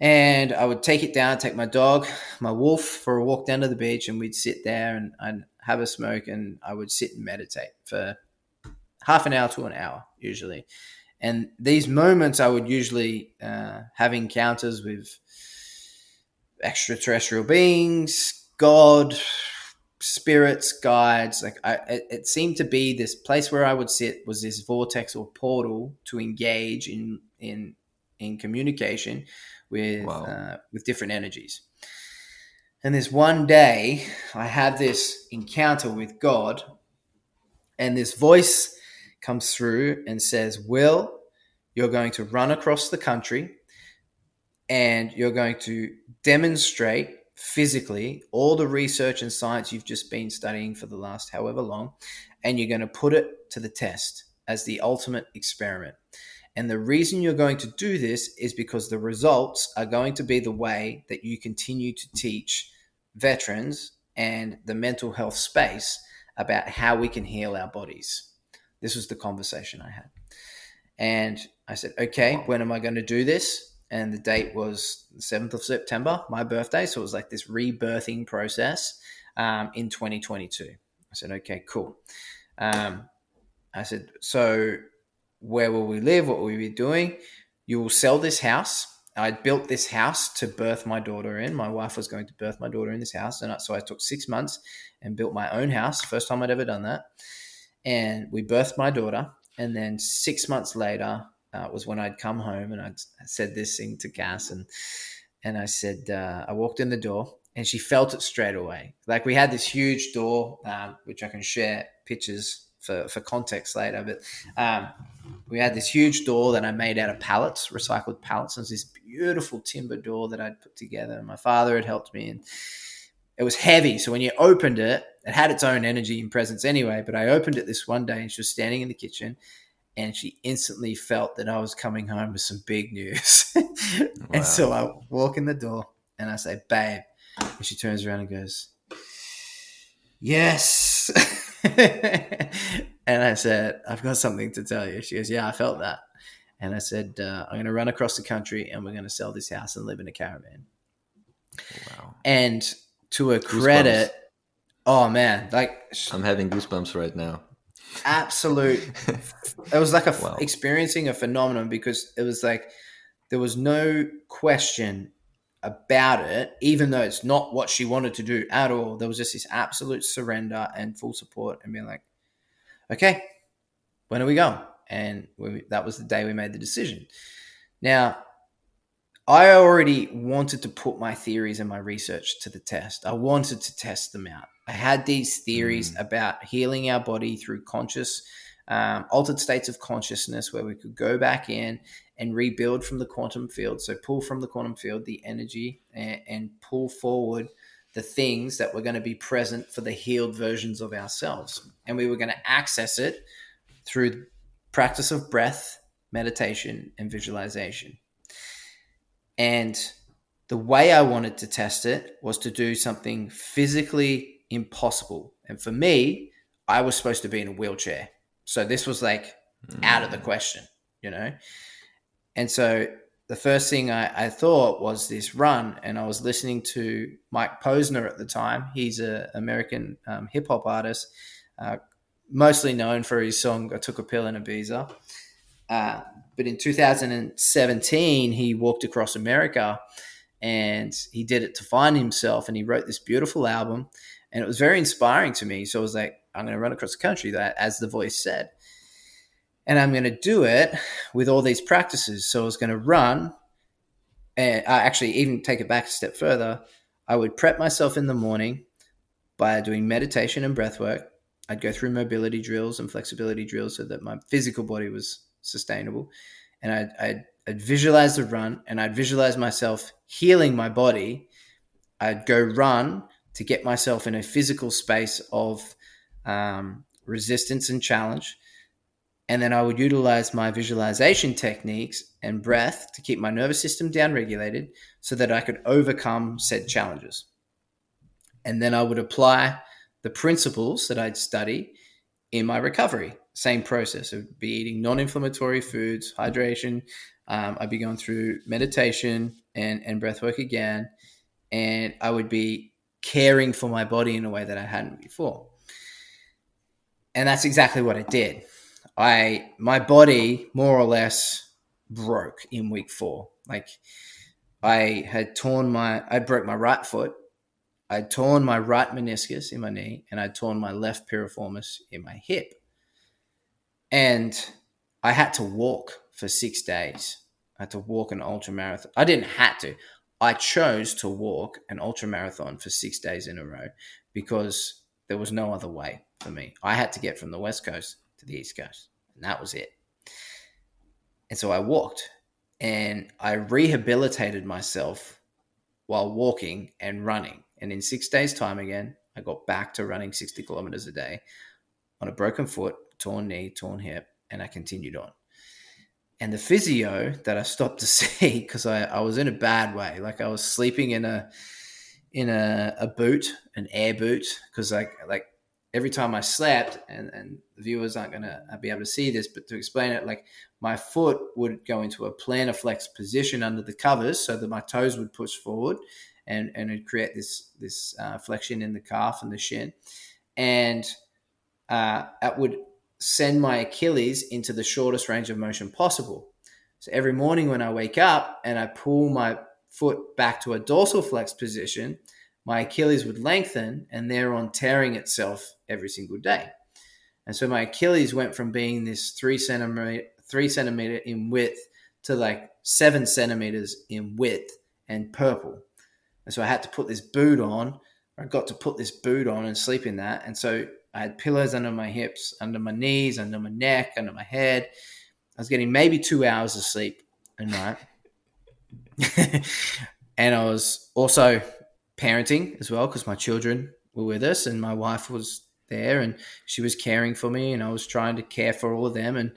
And I would take it down, take my dog, my wolf for a walk down to the beach, and we'd sit there and I'd have a smoke and I would sit and meditate for half an hour to an hour usually. And these moments, I would usually uh, have encounters with extraterrestrial beings, God, spirits, guides. Like I, it, it seemed to be this place where I would sit was this vortex or portal to engage in in in communication with wow. uh, with different energies. And this one day, I have this encounter with God, and this voice comes through and says, Will, you're going to run across the country and you're going to demonstrate physically all the research and science you've just been studying for the last however long, and you're going to put it to the test as the ultimate experiment. And the reason you're going to do this is because the results are going to be the way that you continue to teach veterans and the mental health space about how we can heal our bodies. This was the conversation I had. And I said, okay, when am I going to do this? And the date was the 7th of September, my birthday. So it was like this rebirthing process um, in 2022. I said, okay, cool. Um, I said, so where will we live? What will we be doing? You will sell this house I built this house to birth my daughter in. My wife was going to birth my daughter in this house, and so I took six months and built my own house. First time I'd ever done that, and we birthed my daughter. And then six months later uh, was when I'd come home and I'd said this thing to Cass, and and I said uh, I walked in the door and she felt it straight away. Like we had this huge door, um, which I can share pictures for, for context later. But um, we had this huge door that I made out of pallets, recycled pallets. It was this beautiful timber door that I'd put together. My father had helped me, and it was heavy. So when you opened it, it had its own energy and presence anyway. But I opened it this one day, and she was standing in the kitchen. And she instantly felt that I was coming home with some big news. wow. And so I walk in the door and I say, Babe. And she turns around and goes, Yes. and I said, I've got something to tell you. She goes, Yeah, I felt that. And I said, uh, I'm going to run across the country and we're going to sell this house and live in a caravan. Wow. And to her credit, goosebumps. oh man, like I'm having goosebumps right now. Absolute. it was like a wow. experiencing a phenomenon because it was like there was no question about it, even though it's not what she wanted to do at all. There was just this absolute surrender and full support, and being like, okay, when are we going? And we, that was the day we made the decision. Now, I already wanted to put my theories and my research to the test. I wanted to test them out. I had these theories mm. about healing our body through conscious, um, altered states of consciousness where we could go back in and rebuild from the quantum field. So pull from the quantum field the energy and, and pull forward the things that were going to be present for the healed versions of ourselves. And we were going to access it through practice of breath, meditation, and visualization. And the way I wanted to test it was to do something physically impossible. And for me, I was supposed to be in a wheelchair. So this was like mm. out of the question, you know? And so the first thing I, I, thought was this run, and I was listening to Mike Posner at the time. He's an American um, hip hop artist, uh, mostly known for his song "I Took a Pill in Ibiza." Uh, but in 2017, he walked across America, and he did it to find himself, and he wrote this beautiful album, and it was very inspiring to me. So I was like, "I'm going to run across the country," that as the voice said and I'm going to do it with all these practices. So I was going to run, and I actually even take it back a step further. I would prep myself in the morning by doing meditation and breath work. I'd go through mobility drills and flexibility drills so that my physical body was sustainable. And I'd, I'd, I'd visualize the run and I'd visualize myself healing my body. I'd go run to get myself in a physical space of um, resistance and challenge. And then I would utilize my visualization techniques and breath to keep my nervous system down regulated so that I could overcome said challenges. And then I would apply the principles that I'd study in my recovery. Same process. I'd be eating non inflammatory foods, hydration. Um, I'd be going through meditation and, and breath work again. And I would be caring for my body in a way that I hadn't before. And that's exactly what I did. I my body more or less broke in week four. Like I had torn my I broke my right foot, I'd torn my right meniscus in my knee, and I'd torn my left piriformis in my hip. And I had to walk for six days. I had to walk an ultra marathon. I didn't have to. I chose to walk an ultra marathon for six days in a row because there was no other way for me. I had to get from the West Coast to the East Coast, and that was it. And so I walked and I rehabilitated myself while walking and running. And in six days' time, again, I got back to running 60 kilometers a day on a broken foot, torn knee, torn hip, and I continued on and the physio that I stopped to see because I, I was in a bad way. Like I was sleeping in a in a, a boot, an air boot, because like like every time I slept, and and viewers aren't gonna be able to see this, but to explain it, like my foot would go into a plantar flex position under the covers, so that my toes would push forward, and and it'd create this this uh, flexion in the calf and the shin, and uh, it would send my Achilles into the shortest range of motion possible. So every morning when I wake up and I pull my foot back to a dorsal flex position, my Achilles would lengthen and thereon tearing itself every single day. And so my Achilles went from being this three centimeter, three centimeter in width to like seven centimeters in width and purple. And so I had to put this boot on. I got to put this boot on and sleep in that. And so I had pillows under my hips, under my knees, under my neck, under my head. I was getting maybe two hours of sleep a night. and I was also parenting as well because my children were with us and my wife was there and she was caring for me and I was trying to care for all of them and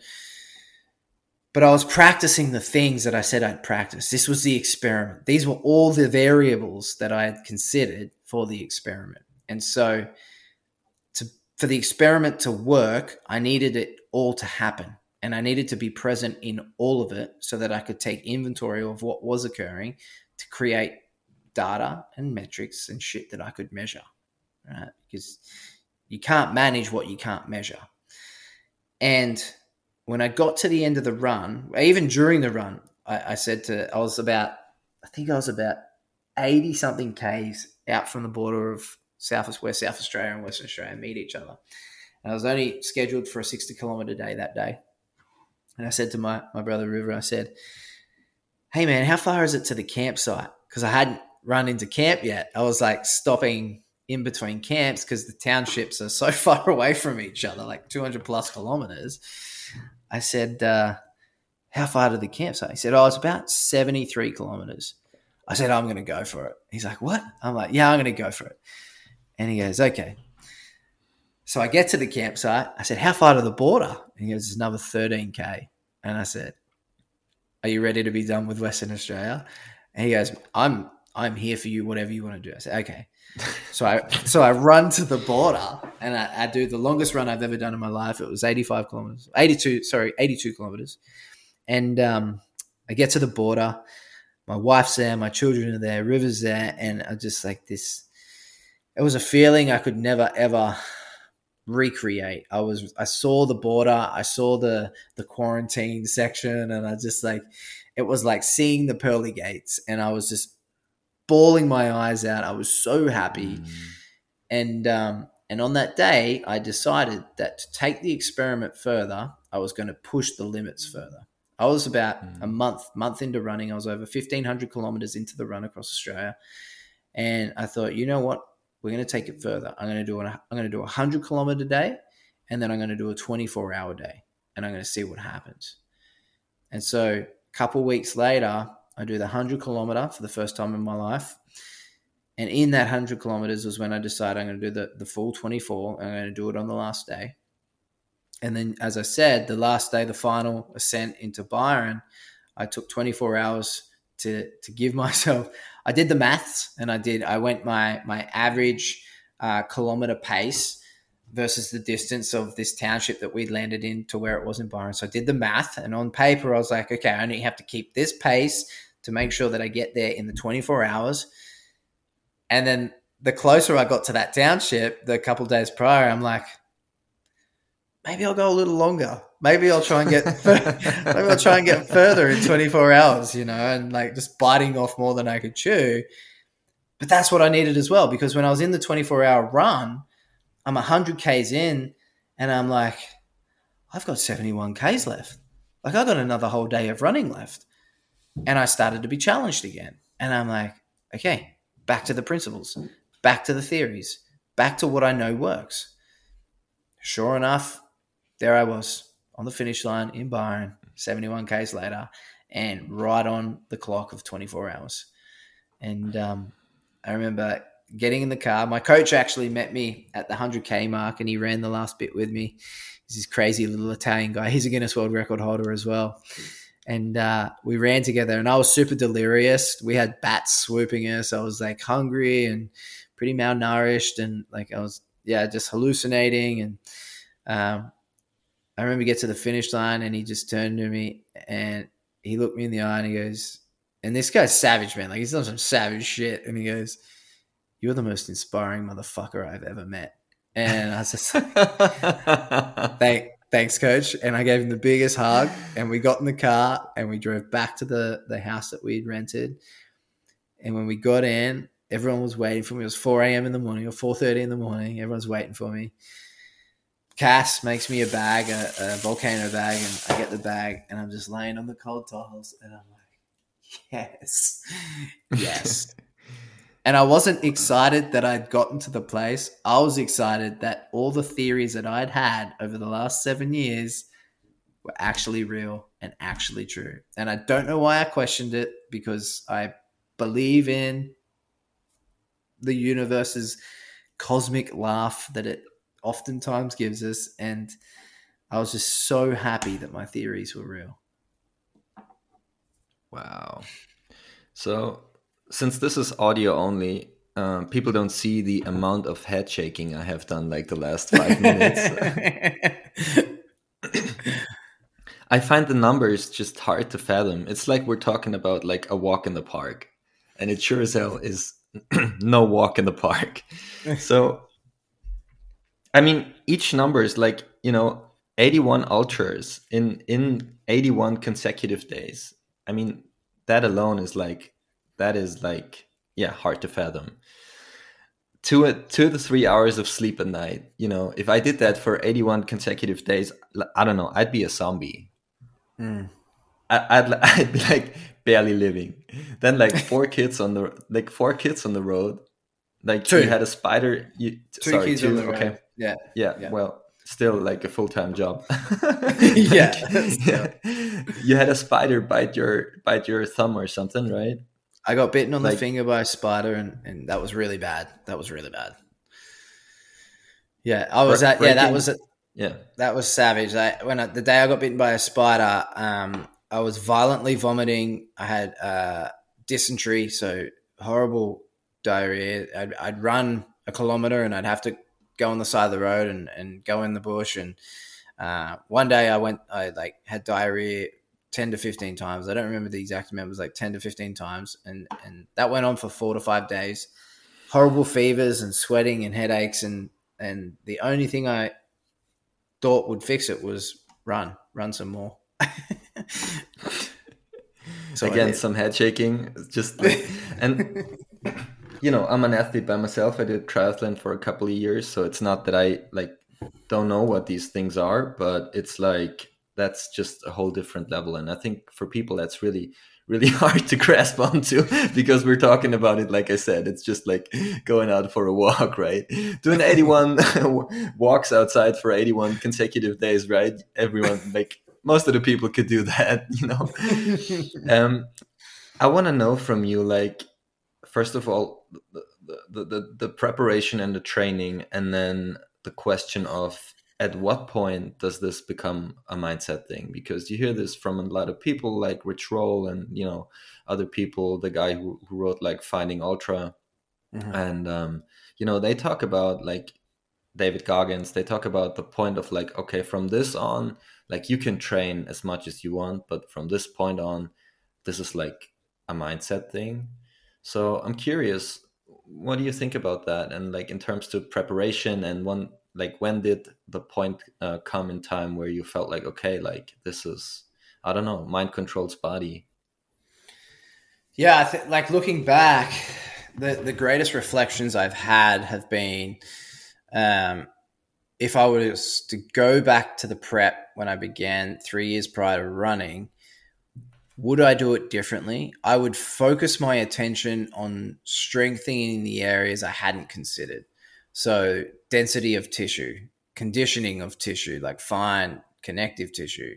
but I was practicing the things that I said I'd practice. This was the experiment. These were all the variables that I had considered for the experiment. And so for the experiment to work, I needed it all to happen. And I needed to be present in all of it so that I could take inventory of what was occurring to create data and metrics and shit that I could measure. Right? Because you can't manage what you can't measure. And when I got to the end of the run, even during the run, I, I said to, I was about, I think I was about 80 something Ks out from the border of South where South Australia and Western Australia meet each other. And I was only scheduled for a 60 kilometer day that day. And I said to my, my brother River, I said, Hey man, how far is it to the campsite? Because I hadn't run into camp yet. I was like stopping in between camps because the townships are so far away from each other, like 200 plus kilometers. I said, uh, How far to the campsite? He said, Oh, it's about 73 kilometers. I said, I'm going to go for it. He's like, What? I'm like, Yeah, I'm going to go for it. And he goes, okay. So I get to the campsite. I said, how far to the border? And he goes, it's another 13K. And I said, are you ready to be done with Western Australia? And he goes, I'm, I'm here for you, whatever you want to do. I said, okay. so I, so I run to the border and I, I do the longest run I've ever done in my life. It was 85 kilometers, 82, sorry, 82 kilometers. And, um, I get to the border. My wife's there, my children are there, River's there, and I just like this it was a feeling I could never ever recreate. I was I saw the border, I saw the the quarantine section, and I just like it was like seeing the pearly gates, and I was just bawling my eyes out. I was so happy, mm. and um, and on that day, I decided that to take the experiment further, I was going to push the limits further. I was about mm. a month month into running. I was over fifteen hundred kilometers into the run across Australia, and I thought, you know what? We're going to take it further. I'm going to do an, I'm going to do a hundred kilometer day, and then I'm going to do a 24 hour day, and I'm going to see what happens. And so, a couple weeks later, I do the hundred kilometer for the first time in my life, and in that hundred kilometers was when I decided I'm going to do the the full 24. I'm going to do it on the last day, And then, as I said, the last day, the final ascent into Byron, I took 24 hours to to give myself. I did the maths, and I did. I went my my average uh, kilometer pace versus the distance of this township that we landed in to where it was in Byron. So I did the math, and on paper, I was like, okay, I only have to keep this pace to make sure that I get there in the 24 hours. And then the closer I got to that township, the couple days prior, I'm like, maybe I'll go a little longer. Maybe I'll try and get maybe I'll try and get further in 24 hours, you know, and like just biting off more than I could chew. But that's what I needed as well because when I was in the 24 hour run, I'm 100 Ks in and I'm like, I've got 71 Ks left. Like I got another whole day of running left. And I started to be challenged again. And I'm like, okay, back to the principles, back to the theories, back to what I know works. Sure enough, there I was on the finish line in Byron, 71 Ks later, and right on the clock of 24 hours. And um, I remember getting in the car. My coach actually met me at the 100K mark and he ran the last bit with me. He's this crazy little Italian guy. He's a Guinness World Record holder as well. And uh, we ran together and I was super delirious. We had bats swooping us. I was like hungry and pretty malnourished and like I was, yeah, just hallucinating. And um, I remember get to the finish line and he just turned to me and he looked me in the eye and he goes, and this guy's savage, man. Like he's done some savage shit. And he goes, you're the most inspiring motherfucker I've ever met. And I was just like, Thank, thanks, coach. And I gave him the biggest hug. And we got in the car and we drove back to the, the house that we'd rented. And when we got in, everyone was waiting for me. It was 4 a.m. in the morning or 4.30 in the morning. Everyone's waiting for me. Cass makes me a bag, a, a volcano bag, and I get the bag and I'm just laying on the cold tiles and I'm like, yes, yes. And I wasn't excited that I'd gotten to the place. I was excited that all the theories that I'd had over the last seven years were actually real and actually true. And I don't know why I questioned it because I believe in the universe's cosmic laugh that it oftentimes gives us. And I was just so happy that my theories were real. Wow. So since this is audio only, um, people don't see the amount of head shaking I have done like the last five minutes. I find the numbers just hard to fathom. It's like we're talking about like a walk in the park, and it sure as hell is no walk in the park. so, I mean, each number is like you know, eighty-one ultras in in eighty-one consecutive days. I mean, that alone is like that is like yeah hard to fathom two two to three hours of sleep a night you know if i did that for 81 consecutive days i don't know i'd be a zombie mm. I, would I'd be like barely living then like four kids on the like four kids on the road like two. you had a spider you two sorry kids two, on the road. Yeah. yeah yeah well still like a full-time job yeah, yeah you had a spider bite your bite your thumb or something right I got bitten on like, the finger by a spider, and, and that was really bad. That was really bad. Yeah, I was at. Yeah, that was. A, yeah, that was savage. I, when I, the day I got bitten by a spider, um, I was violently vomiting. I had uh, dysentery, so horrible diarrhea. I'd, I'd run a kilometer, and I'd have to go on the side of the road and, and go in the bush. And uh, one day I went, I like had diarrhea 10 to 15 times. I don't remember the exact amount, it was like 10 to 15 times. And, and that went on for four to five days. Horrible fevers and sweating and headaches. And, and the only thing I thought would fix it was run, run some more. so Again, some head shaking. Just like, and you know, I'm an athlete by myself. I did triathlon for a couple of years. So it's not that I like don't know what these things are, but it's like that's just a whole different level and i think for people that's really really hard to grasp onto because we're talking about it like i said it's just like going out for a walk right doing 81 walks outside for 81 consecutive days right everyone like most of the people could do that you know um i want to know from you like first of all the, the the the preparation and the training and then the question of at what point does this become a mindset thing? Because you hear this from a lot of people like Rich Roll and you know other people, the guy who, who wrote like Finding Ultra, mm-hmm. and um, you know they talk about like David Goggins. They talk about the point of like okay, from this on, like you can train as much as you want, but from this point on, this is like a mindset thing. So I'm curious, what do you think about that? And like in terms to preparation and one like when did the point uh, come in time where you felt like okay like this is i don't know mind controls body yeah like looking back the the greatest reflections i've had have been um if i was to go back to the prep when i began three years prior to running would i do it differently i would focus my attention on strengthening the areas i hadn't considered so density of tissue, conditioning of tissue, like fine connective tissue.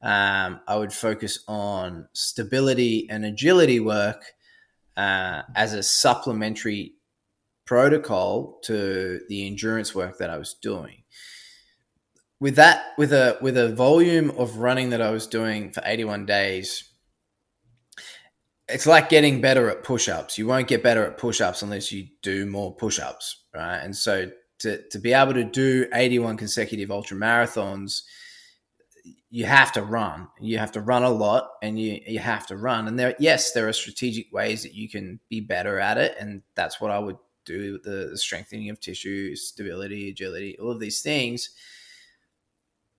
Um, I would focus on stability and agility work uh, as a supplementary protocol to the endurance work that I was doing. With that, with a with a volume of running that I was doing for 81 days, it's like getting better at push-ups. You won't get better at push-ups unless you do more push-ups, right? And so to to be able to do 81 consecutive ultra marathons, you have to run. You have to run a lot and you you have to run. And there yes, there are strategic ways that you can be better at it and that's what I would do the strengthening of tissue, stability, agility, all of these things.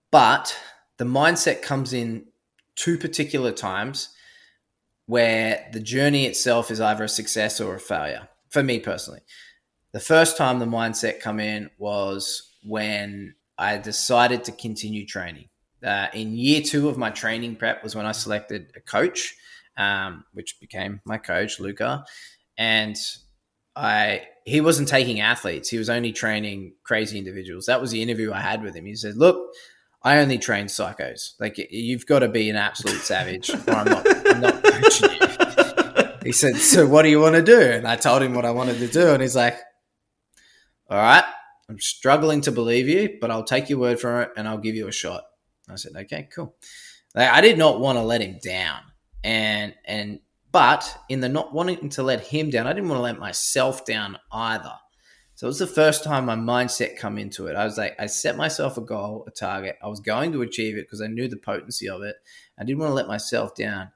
But the mindset comes in two particular times where the journey itself is either a success or a failure for me personally. The first time the mindset come in was when I decided to continue training. Uh, in year two of my training prep was when I selected a coach, um, which became my coach, Luca, and I he wasn't taking athletes; he was only training crazy individuals. That was the interview I had with him. He said, "Look, I only train psychos. Like you've got to be an absolute savage, or I'm not, I'm not coaching you. He said, "So what do you want to do?" And I told him what I wanted to do, and he's like, "All right, I'm struggling to believe you, but I'll take your word for it, and I'll give you a shot." I said, "Okay, cool." Like, I did not want to let him down, and and but in the not wanting to let him down, I didn't want to let myself down either. So it was the first time my mindset come into it. I was like, I set myself a goal, a target. I was going to achieve it because I knew the potency of it. I didn't want to let myself down.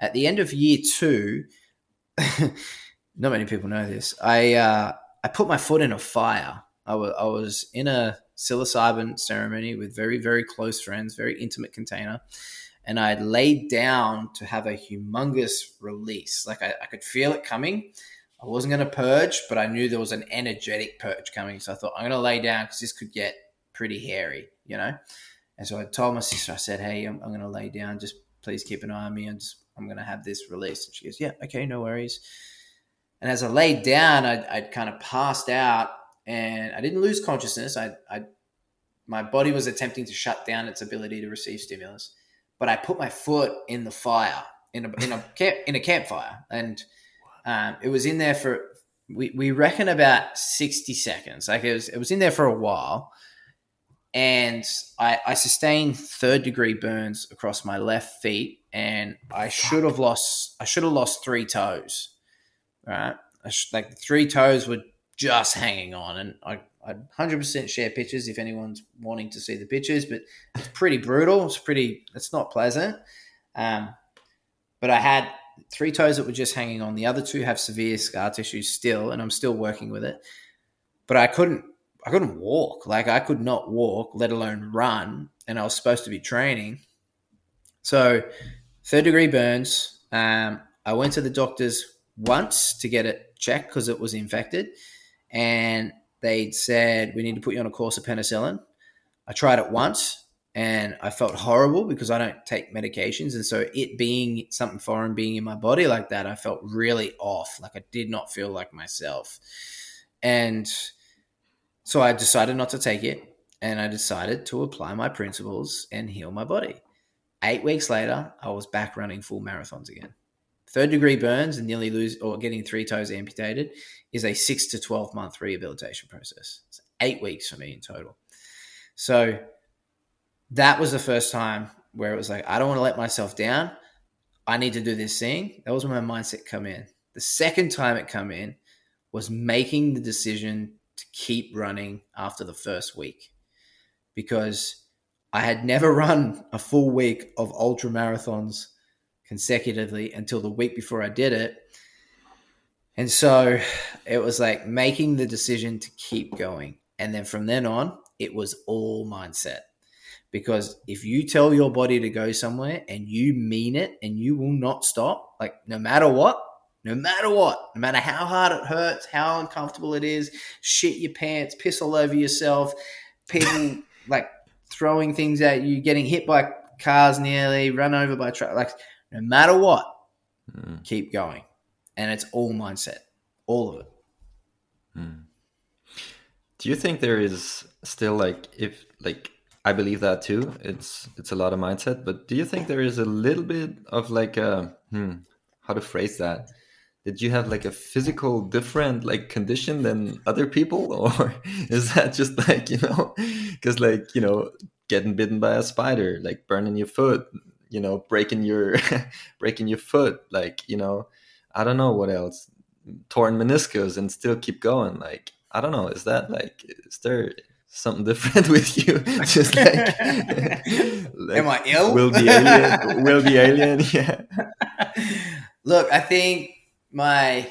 At the end of year two, not many people know this. I uh, I put my foot in a fire. I, was in a psilocybin ceremony with very very close friends, very intimate container, and I laid down to have a humongous release. Like I, I could feel it coming I wasn't going to purge, but I knew there was an energetic purge coming. So I thought, I'm going to lay down because this could get pretty hairy, you know? And so I told my sister, I said, hey, I'm, I'm going to lay down. Just please keep an eye on me and just, I'm going to have this release. And she goes, yeah, okay, no worries. And as I laid down, I'd, I'd kind of passed out and I didn't lose consciousness. I, I, my body was attempting to shut down its ability to receive stimulus, but I put my foot in the fire in a, in a camp, in a campfire and – um, it was in there for we, we reckon about 60 seconds. Like it was it was in there for a while. And I, I sustained third degree burns across my left feet, and I should have lost I should have lost three toes, right? Like three toes were just hanging on, and I I 100% share pictures if anyone's wanting to see the pictures, but it's pretty brutal. It's pretty, it's not pleasant. Um, but I had three toes that were just hanging on. The other two have severe scar tissue still, and I'm still working with it. But I couldn't I couldn't walk. Like I could not walk, let alone run. And I was supposed to be training. So third degree burns. Um, I went to the doctors once to get it checked because it was infected. And they said, we need to put you on a course of penicillin. I tried it once and I felt horrible because I don't take medications. And so it being something foreign being in my body like that, I felt really off. Like I did not feel like myself. And so I decided not to take it and I decided to apply my principles and heal my body. Eight weeks later, I was back running full marathons again. Third degree burns and nearly lose or getting three toes amputated is a six to 12 month rehabilitation process. It's eight weeks for me in total. So that was the first time where it was like, I don't want to let myself down. I need to do this thing. That was when my mindset come in. The second time it come in was making the decision to keep running after the first week because I had never run a full week of ultra marathons consecutively until the week before I did it. And so it was like making the decision to keep going. And then from then on, it was all mindset. Because if you tell your body to go somewhere and you mean it and you will not stop, like no matter what, no matter what, no matter how hard it hurts, how uncomfortable it is, shit your pants, piss all over yourself, people like throwing things at you, getting hit by cars nearly, run over by truck, like no matter what, mm. keep going. And it's all mindset, all of it. Mm. Do you think there is still like if like I believe that too. It's it's a lot of mindset, but do you think there is a little bit of like a hmm, how to phrase that? Did you have like a physical different like condition than other people, or is that just like you know, because like you know, getting bitten by a spider, like burning your foot, you know, breaking your breaking your foot, like you know, I don't know what else, torn meniscus, and still keep going. Like I don't know, is that like is there something different with you. Just like, like, am I ill? Will the alien? will the alien? Yeah. Look, I think my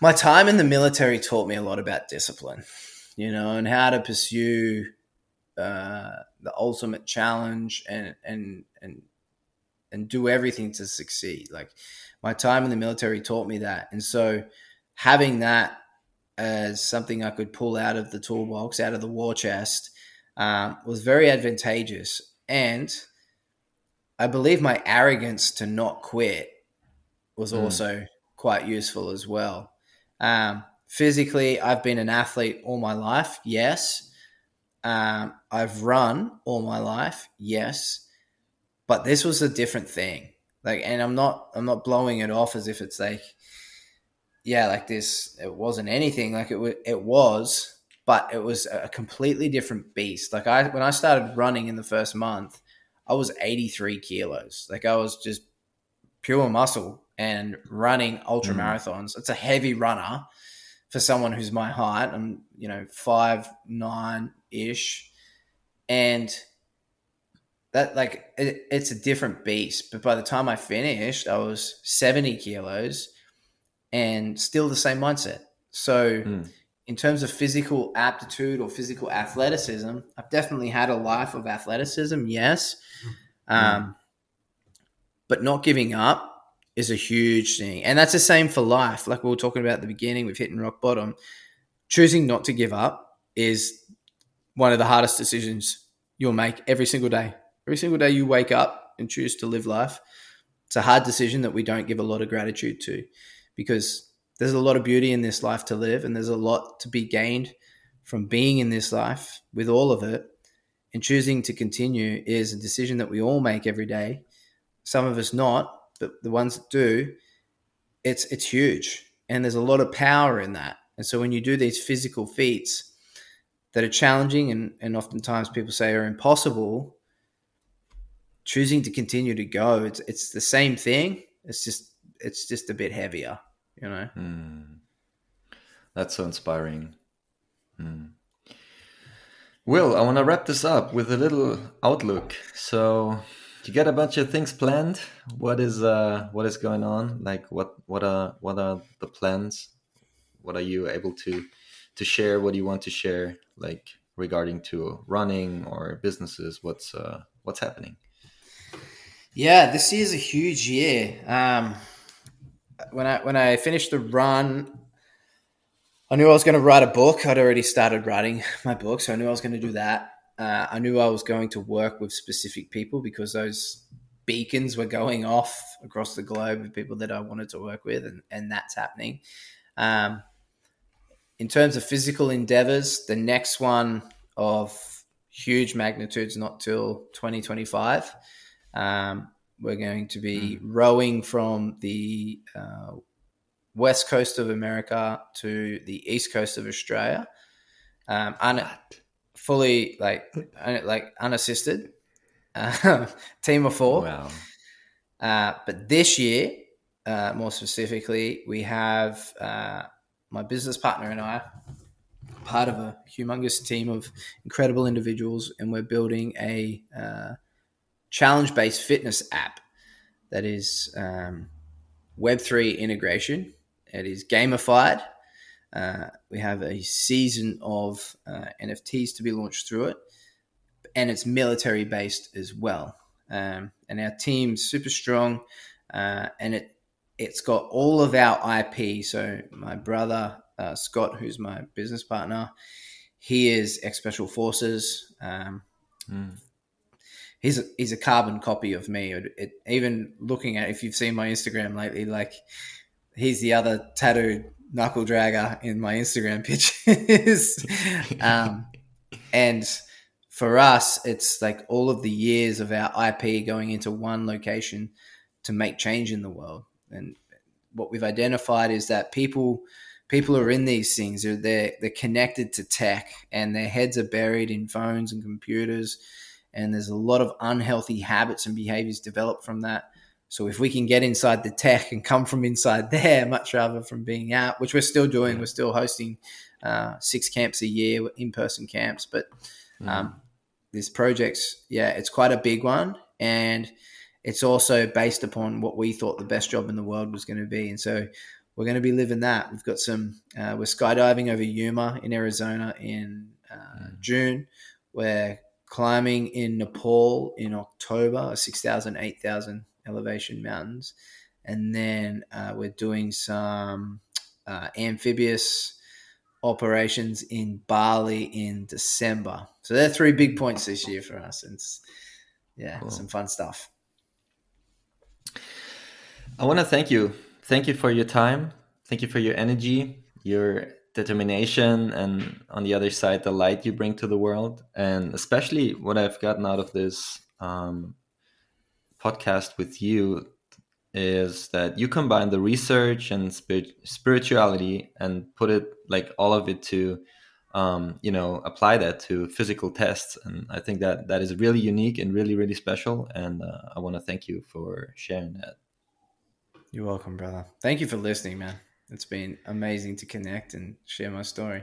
my time in the military taught me a lot about discipline, you know, and how to pursue uh, the ultimate challenge and and and and do everything to succeed. Like my time in the military taught me that, and so having that as something I could pull out of the toolbox, out of the war chest, um, was very advantageous. And I believe my arrogance to not quit was mm. also quite useful as well. Um, physically, I've been an athlete all my life, yes. Um, I've run all my life, yes. But this was a different thing. Like, and I'm not, I'm not blowing it off as if it's like, yeah, like this, it wasn't anything like it, it was, but it was a completely different beast. Like I, when I started running in the first month, I was 83 kilos. Like I was just pure muscle and running ultra mm. marathons. It's a heavy runner for someone who's my height. I'm, you know, five, nine ish. And that like, it, it's a different beast. But by the time I finished, I was 70 kilos and still the same mindset. So, mm. in terms of physical aptitude or physical athleticism, I've definitely had a life of athleticism, yes. Mm. Um, but not giving up is a huge thing. And that's the same for life. Like we were talking about at the beginning with hitting rock bottom. Choosing not to give up is one of the hardest decisions you'll make every single day. Every single day you wake up and choose to live life. It's a hard decision that we don't give a lot of gratitude to because there's a lot of beauty in this life to live and there's a lot to be gained from being in this life with all of it. And choosing to continue is a decision that we all make every day. Some of us not but the ones that do it's it's huge. And there's a lot of power in that. And so when you do these physical feats that are challenging and, and oftentimes people say are impossible choosing to continue to go it's it's the same thing. It's just it's just a bit heavier you know? Mm. that's so inspiring. Mm. will i want to wrap this up with a little outlook. So you got a bunch of things planned. What is uh what is going on? Like what what are what are the plans? What are you able to to share? What do you want to share like regarding to running or businesses? What's uh what's happening? Yeah this is a huge year. Um when I when I finished the run, I knew I was going to write a book. I'd already started writing my book, so I knew I was going to do that. Uh, I knew I was going to work with specific people because those beacons were going off across the globe of people that I wanted to work with, and, and that's happening. Um, in terms of physical endeavors, the next one of huge magnitudes not till 2025. Um, we're going to be mm. rowing from the uh, west coast of America to the east coast of Australia. Um, un- fully like like unassisted, uh, team of four. Wow. Uh, but this year, uh, more specifically, we have uh, my business partner and I, part of a humongous team of incredible individuals, and we're building a uh, challenge-based fitness app that is um, Web3 integration. It is gamified. Uh, we have a season of uh, NFTs to be launched through it, and it's military based as well. Um, and our team's super strong, uh, and it it's got all of our IP. So my brother uh, Scott, who's my business partner, he is ex special forces. Um, mm he's a, he's a carbon copy of me. It, it, even looking at if you've seen my Instagram lately, like he's the other tattooed knuckle dragger in my Instagram pictures. um, and for us, it's like all of the years of our IP going into one location to make change in the world. And what we've identified is that people people are in these things. They're they're, they're connected to tech, and their heads are buried in phones and computers and there's a lot of unhealthy habits and behaviors developed from that. So if we can get inside the tech and come from inside there, much rather from being out, which we're still doing, we're still hosting uh, six camps a year, in-person camps. But um, mm. this project's yeah, it's quite a big one, and it's also based upon what we thought the best job in the world was going to be, and so we're going to be living that. We've got some. Uh, we're skydiving over Yuma in Arizona in uh, mm. June. We're climbing in Nepal in October, 6,000, 8,000 elevation mountains. And then uh, we're doing some uh, amphibious operations in Bali in December. So they're three big points this year for us. And it's, yeah, cool. some fun stuff. I want to thank you. Thank you for your time. Thank you for your energy, your determination and on the other side the light you bring to the world. And especially what i've gotten out of this um, podcast with you is that you combine the research and spirit, spirituality and put it like all of it to um, you know apply that to physical tests. And i think that that is really unique and really really special. And uh, i want to thank you for sharing that. You're welcome brother. Thank you for listening man it's been amazing to connect and share my story.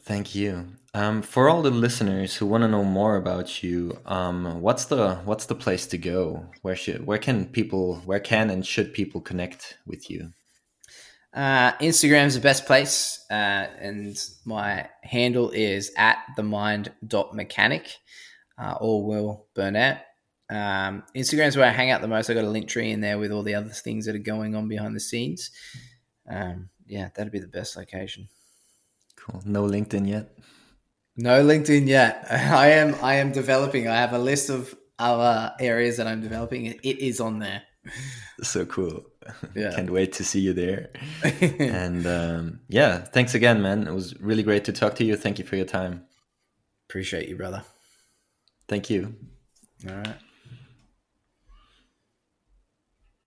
Thank you. Um, for all the listeners who want to know more about you, um, what's the what's the place to go? Where should where can people where can and should people connect with you? Uh, Instagram's the best place, uh, and my handle is at the mind dot mechanic. Uh, all Will Burnett. Um, Instagram's where I hang out the most. I got a Linktree in there with all the other things that are going on behind the scenes um, yeah, that'd be the best location. Cool. No LinkedIn yet. No LinkedIn yet. I am. I am developing. I have a list of other areas that I'm developing. It is on there. So cool. Yeah. Can't wait to see you there. and um, yeah, thanks again, man. It was really great to talk to you. Thank you for your time. Appreciate you, brother. Thank you. All right.